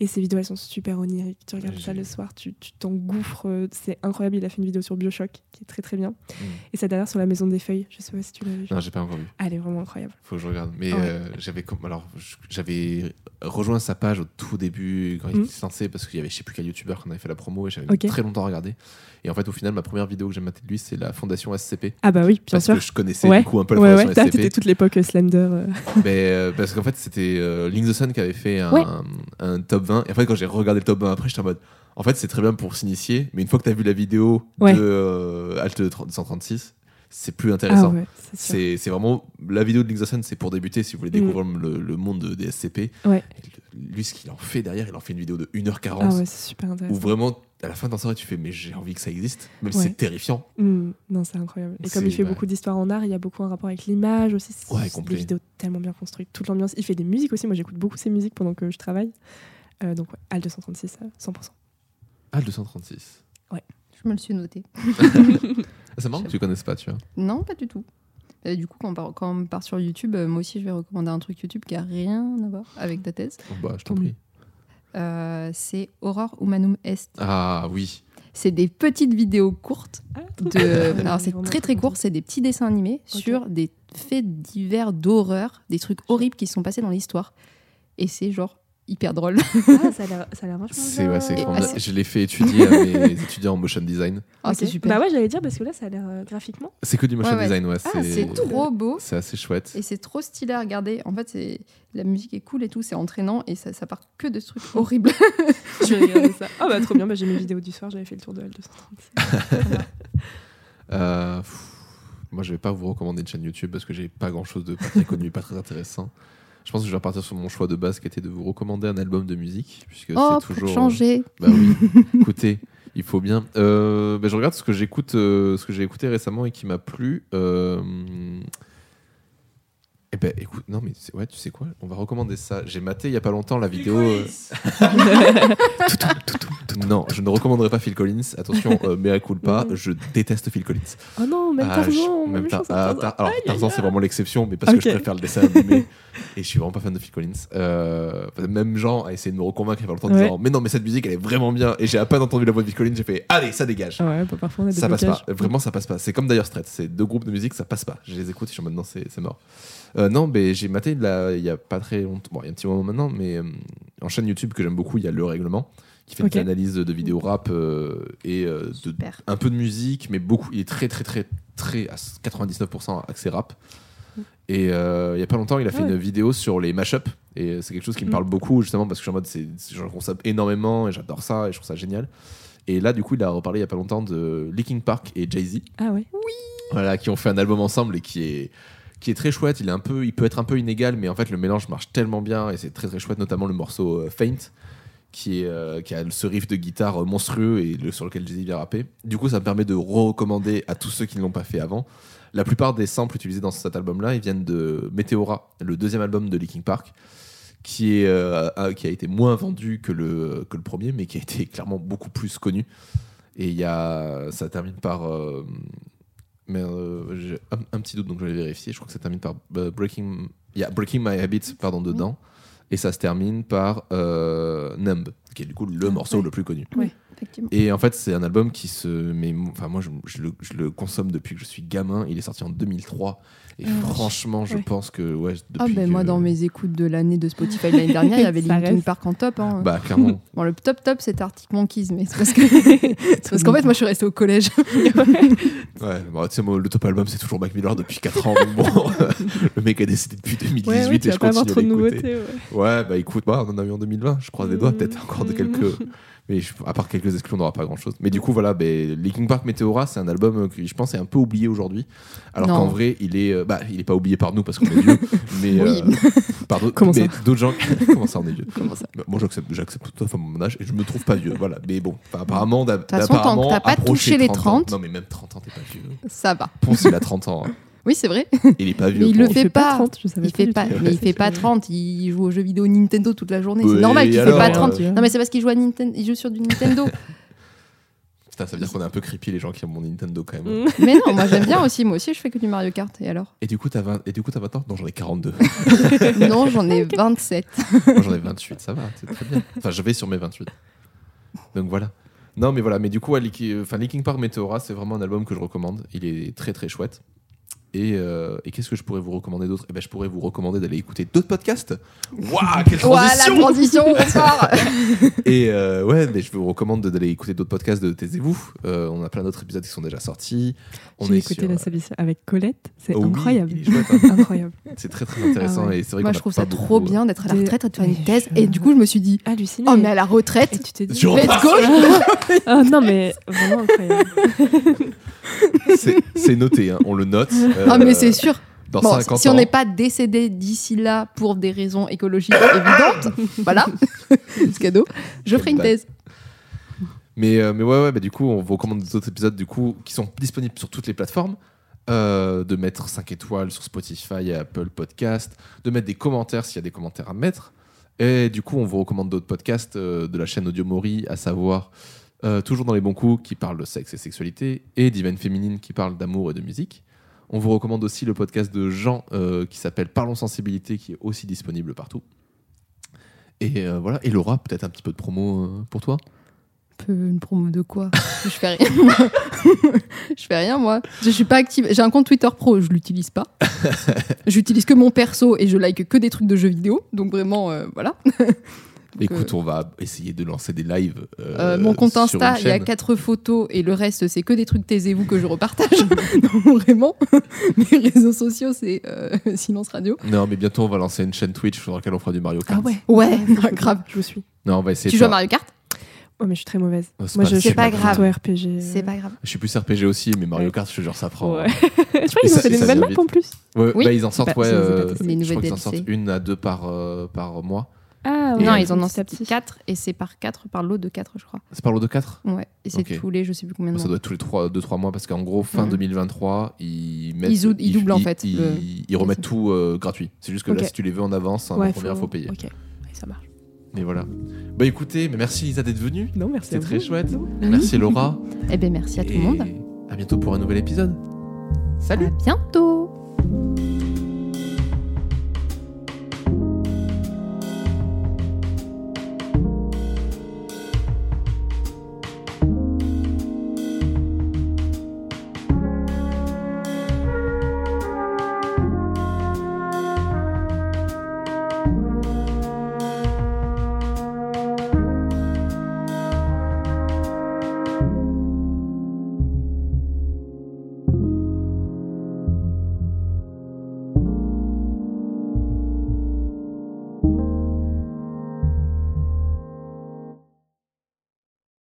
S2: Et ces vidéos, elles sont super oniriques. Tu regardes
S1: Ouais,
S2: ça le soir, tu t'engouffres. euh, C'est incroyable. Il a fait une vidéo sur Bioshock qui est très très bien.
S1: Mm.
S2: Et sa dernière sur la Maison des Feuilles. Je sais pas si tu l'as vu.
S1: Non, j'ai pas encore vu.
S2: Elle est vraiment incroyable.
S1: Faut que je regarde. Mais
S2: Ouais.
S1: euh, j'avais alors rejoint sa page au tout début quand il
S2: Mm.
S1: était lancé parce qu'il y avait je sais plus quel youtubeur qu'on avait fait la promo et j'avais
S2: Ok.
S1: mis très longtemps à regarder. Et en fait au final ma première vidéo que j'ai matée de lui c'est la fondation SCP
S2: Ah, bah oui, bien
S1: parce
S2: sûr.
S1: que je connaissais
S2: Ouais.
S1: du coup un peu la
S2: Ouais,
S1: fondation SCP. [laughs]
S2: t'étais toute l'époque euh, Slender. euh.
S1: Mais, euh, parce qu'en fait, c'était Link the Sun qui avait fait un. Un top 20. Et en fait, quand j'ai regardé le top 20 après, j'étais en mode. En fait, c'est très bien pour s'initier, mais une fois que tu as vu la vidéo
S2: Ouais.
S1: de euh, Alt 136, c'est plus
S2: Ah
S1: intéressant.
S2: ouais, c'est
S1: c'est vraiment. La vidéo de Link c'est pour débuter si vous voulez
S2: Mm.
S1: découvrir le, le monde de- des SCP.
S2: Ouais.
S1: Lui, ce qu'il en fait derrière, il en fait une vidéo de 1h40
S2: Ah ouais, c'est super
S1: où vraiment, à la fin d'un soirée, tu fais, mais j'ai envie que ça existe, même si
S2: Ouais.
S1: c'est terrifiant.
S2: Mm, non, c'est incroyable. Et comme il fait
S1: ouais.
S2: beaucoup d'histoires en art, il y a beaucoup un rapport avec l'image aussi. C'est
S1: Ouais,
S2: des vidéos tellement bien construites, toute l'ambiance. Il fait des musiques aussi. Moi, j'écoute beaucoup ses musiques pendant que je travaille. Euh, donc, ouais, Al 236, euh, 100%.
S1: Alt 236.
S3: Je me le suis noté. [laughs]
S1: Ah, c'est marrant que tu connaisses pas, tu vois.
S3: Non, pas du tout. Euh, du coup, quand on, part, quand on part sur YouTube, euh, moi aussi, je vais recommander un truc YouTube qui a rien à voir avec ta thèse.
S1: Bon, bah, je t'en prie.
S3: Euh, c'est Horror Humanum Est.
S1: Ah oui.
S3: C'est des petites vidéos courtes. De... [laughs] Alors, c'est
S2: Vraiment
S3: très très court. C'est des petits dessins animés sur des faits divers d'horreur, des trucs horribles qui se sont passés dans l'histoire. Et c'est genre hyper drôle.
S2: Ah, ça a l'air ça a l'air vachement
S1: C'est ouais, c'est Je l'ai fait étudier à mes [laughs] étudiants en motion design.
S3: Ah, c'est super.
S2: Bah ouais, j'allais dire parce que là, ça a l'air euh, graphiquement.
S1: C'est que du motion
S3: Ouais, ouais.
S1: design, ouais.
S3: Ah, c'est trop beau.
S1: c'est assez chouette.
S3: Et c'est trop stylé à regarder. En fait, c'est la musique est cool et tout, c'est entraînant et ça, ça part que de ce truc [laughs] horrible.
S2: Je vais regarder ça. Ah bah trop bien, bah, j'ai mes vidéos du soir, j'avais fait le tour de Al 236. [laughs]
S1: Euh, pff, moi, je vais pas vous recommander une chaîne YouTube parce que j'ai pas grand chose de pas très connu, pas très intéressant. Je pense que je vais repartir sur mon choix de base qui était de vous recommander un album de musique. Puisque
S3: oh,
S1: c'est toujours.
S3: changer.
S1: Bah oui, [laughs] écoutez, il faut bien. Euh, bah, je regarde ce que j'écoute, euh, ce que j'ai écouté récemment et qui m'a plu. Euh, ben, écoute, non mais ouais, tu sais quoi On va recommander ça. J'ai maté il y a pas longtemps la vidéo. euh, [laughs] non, je ne recommanderai pas Phil Collins. Attention, euh, mea culpa,
S2: Mhm.
S1: je déteste Phil Collins.
S2: Oh non, même
S1: Ah, je-
S2: Tarzan,
S1: même
S2: même
S1: Tar- ah, alors, Tarzan, c'est vraiment l'exception, mais parce que je préfère le dessin animé. et je suis vraiment pas fan de Phil Collins. Euh, même Jean a essayé de me reconvaincre il y a pas longtemps en
S2: Ouais.
S1: disant Mais non, mais cette musique elle est vraiment bien. Et j'ai à peine entendu la voix de Phil Collins, j'ai fait Allez, ça dégage.
S2: Ah ouais, parfois on a des
S1: ça passe pas. Vraiment, ça passe pas. C'est comme d'ailleurs Straits. C'est deux groupes de musique, ça passe pas. Je les écoute et je suis c'est c'est mort. Euh, non, mais j'ai maté il y a pas très longtemps. Bon, il y a un petit moment maintenant, mais euh, en chaîne YouTube que j'aime beaucoup, il y a Le Règlement qui fait
S2: Ok.
S1: une analyse de vidéos rap euh, et euh, de un peu de musique, mais beaucoup. Il est très, très, très, très à 99% axé rap. Et euh, il y a pas longtemps, il a fait
S2: Ah ouais.
S1: une vidéo sur les mashups. Et c'est quelque chose qui me
S2: Mm.
S1: parle beaucoup, justement, parce que je suis en mode, j'en consomme énormément et j'adore ça et je trouve ça génial. Et là, du coup, il a reparlé il y a pas longtemps de Linkin Park et Jay-Z,
S2: Ah ouais.
S1: voilà, qui ont fait un album ensemble et qui est qui est très chouette. Il est un peu, il peut être un peu inégal, mais en fait, le mélange marche tellement bien et c'est très très chouette, notamment le morceau euh, Faint, euh, qui a ce riff de guitare euh, monstrueux et sur lequel Jay-Z vient rapper. Du coup, ça me permet de recommander à tous ceux qui ne l'ont pas fait avant. La plupart des samples utilisés dans cet album-là, ils viennent de Meteora, le deuxième album de Linkin Park, qui, a- été moins vendu que le, premier, mais qui a été clairement beaucoup plus connu. Et y a, ça termine par. Mais euh, j'ai un, un petit doute, donc je vais vérifier. Je crois que ça termine par euh, Breaking. Il y a Breaking My Habits, pardon, dedans. Et ça se termine par euh, Numb, qui est du coup le morceau
S2: ouais.
S1: le plus connu.
S3: Effectivement.
S1: Et en fait, c'est un album qui se. Mais, enfin, moi, je, je le, je le consomme depuis que je suis gamin. Il est sorti en 2003. Et
S2: Ah,
S1: franchement, je
S2: ouais.
S1: pense que. Ouais,
S3: Ah ben moi dans mes écoutes de l'année de Spotify l'année dernière, il y [laughs] avait Linkin. Park en top. hein.
S1: Bah, clairement. [laughs]
S3: Bon, le top top c'était Arctic Monkeys, mais c'est parce que [laughs] c'est parce qu'en fait moi je suis restée au collège.
S1: Ouais, bah, tu sais, moi, le top album, c'est toujours Mac Miller depuis 4 ans. donc bon, le mec a décédé depuis 2018
S2: Ouais, ouais,
S1: et je
S2: vas pas avoir
S1: continue
S2: trop
S1: à
S2: de
S1: l'écouter.
S2: nouveautés. ouais.
S1: Ouais, bah écoute, bah, on en a eu en 2020. Je croise les doigts, peut-être encore de quelques. [laughs] Mais je- à part quelques exclus, on n'aura pas grand chose. Mais du coup, voilà, ben, Linkin Park Meteora, c'est un album euh, qui, je pense, est un peu oublié aujourd'hui. Alors qu'en vrai, il est, euh, bah, il est pas oublié par nous parce qu'on est vieux, [laughs] mais euh, [laughs] par d'autres gens. Comment ça, on est vieux
S3: Comment ça
S1: Bah, Moi, j'accepte, j'accepte tout à fait mon âge et je me trouve pas vieux. Voilà, mais bon, apparemment,
S3: que t'as pas touché les 30.
S1: Non, mais même 30 ans, t'es pas vieux.
S3: Ça va.
S1: Ponce, il a 30 ans. hein.
S3: Oui c'est vrai.
S1: Il est pas vieux.
S3: Mais il le fait pas.
S2: 30, je
S3: Il fait pas,
S2: tout.
S3: mais il fait pas 30. Il joue aux jeux vidéo Nintendo toute la journée.
S1: Ouais,
S3: C'est normal qu'il fait pas
S1: euh,
S3: 30. Non mais c'est parce qu'il joue à Nintendo. Il joue sur du Nintendo. [laughs]
S1: Putain, ça veut dire qu'on est un peu creepy les gens qui ont mon Nintendo quand même. [laughs]
S3: Mais non, moi j'aime bien aussi. Moi aussi je fais que du Mario Kart. Et alors?
S1: Et du coup, t'as 20... et du coup, t'as 20 ans? Non, j'en ai 42. [laughs]
S3: Non, j'en ai 27.
S1: Moi, j'en ai 28, ça va, c'est très bien. Enfin, je vais sur mes 28. Donc voilà. Non, mais voilà, mais du coup, enfin, Linkin Park Meteora, c'est vraiment un album que je recommande. Il est très très chouette. Et, euh, et qu'est-ce que je pourrais vous recommander d'autre? Eh ben, Je pourrais vous recommander d'aller écouter d'autres podcasts. Waouh, quelle transition
S3: la transition, bonsoir. [laughs]
S1: Et euh, ouais, mais je vous recommande d'aller écouter d'autres podcasts de Taisez-vous. Euh, on a plein d'autres épisodes qui sont déjà sortis. On
S2: J'ai écouté
S1: sur-
S2: la solution avec Colette, c'est
S1: Oh oui,
S2: incroyable.
S1: chouette, hein.
S2: incroyable.
S1: C'est très très intéressant
S2: Ah ouais.
S1: et c'est vrai
S3: Moi
S1: qu'on
S3: je trouve ça trop
S1: euh,
S3: bien d'être à la retraite et de faire une thèse. Et du coup je me suis dit,
S2: Halluciné.
S3: oh mais à la retraite,
S2: Et tu t'es dit.
S1: Je
S3: let's go. [laughs]
S2: Ah non, mais vraiment incroyable.
S1: C'est c'est noté, hein, on le note. [laughs]
S3: Ah
S1: Euh,
S3: mais c'est sûr.
S1: Dans
S3: Bon,
S1: 50
S3: si on n'est pas décédé d'ici là pour des raisons écologiques [laughs] évidentes, voilà, [laughs] ce cadeau, je ferai une thèse.
S1: Mais, euh, mais ouais, ouais bah, du coup, on vous recommande des autres épisodes du coup, qui sont disponibles sur toutes les plateformes. euh, de mettre 5 étoiles sur Spotify et Apple Podcast, de mettre des commentaires s'il y a des commentaires à mettre. Et du coup, on vous recommande d'autres podcasts euh, de la chaîne Audio Mori, à savoir euh, Toujours dans les bons coups, qui parle de sexe et sexualité, et Divine Féminine, qui parle d'amour et de musique. On vous recommande aussi le podcast de Jean, euh, qui s'appelle Parlons Sensibilité, qui est aussi disponible partout. Et euh, voilà, et Laura, peut-être un petit peu de promo euh, pour toi?
S3: Peu une promo de quoi? [laughs] Je fais rien. je fais rien moi. Je suis pas active. J'ai un compte Twitter pro, je l'utilise pas. [laughs] J'utilise que mon perso et je like que des trucs de jeux vidéo. Donc vraiment, euh, voilà.
S1: Écoute, on va essayer de lancer des lives. euh,
S3: Euh, mon compte Insta, il y a quatre photos et le reste, c'est que des trucs taisez-vous que je repartage. [laughs] Donc, vraiment, [laughs] mes réseaux sociaux, c'est euh, [laughs] Silence Radio.
S1: Non, mais bientôt, on va lancer une chaîne Twitch sur laquelle on fera du Mario Kart.
S2: Ah ouais.
S3: Ouais, grave.
S2: Je vous suis.
S1: Non, on va essayer
S3: Tu joues à Mario Kart?
S2: Oh, mais je suis très mauvaise.
S1: Oh, c'est
S2: Moi,
S1: pas-
S2: je suis
S3: pas grave.
S2: plutôt RPG.
S3: C'est pas grave.
S1: Je suis plus RPG aussi, mais Mario. Kart, je te jure, ça prend.
S2: Ouais. je crois qu'ils ont fait des nouvelles maps en plus.
S1: Ouais,
S3: Oui.
S1: bah, ils en sortent,
S2: Bah,
S1: ouais.
S2: pas
S1: euh, je crois qu'ils en sortent une à deux par, euh, par mois.
S2: Ah,
S3: non, ils en ont
S2: petit à
S3: sorti
S2: petit.
S3: 4 et c'est par 4, par lot de 4, je crois.
S1: C'est par lot de 4
S3: Ouais, et c'est tous les, je sais plus combien de
S1: Ça
S3: mois.
S1: doit être tous les 3, 2-3 mois parce qu'en gros, fin
S3: Mhm.
S1: 2023, ils mettent.
S3: Ils doublent, en fait,
S1: Ils,
S3: le-
S1: ils remettent tout euh, gratuit. C'est juste que là, si tu les veux en avance, en
S2: Ouais,
S1: première, faut, payer.
S2: Ok, ça marche.
S1: Mais voilà. Bah écoutez, mais merci Lisa d'être venue.
S2: Non, merci.
S1: C'était très chouette. Merci Laura.
S3: Eh ben merci à tout le monde.
S1: À bientôt pour un nouvel épisode. Salut
S3: À bientôt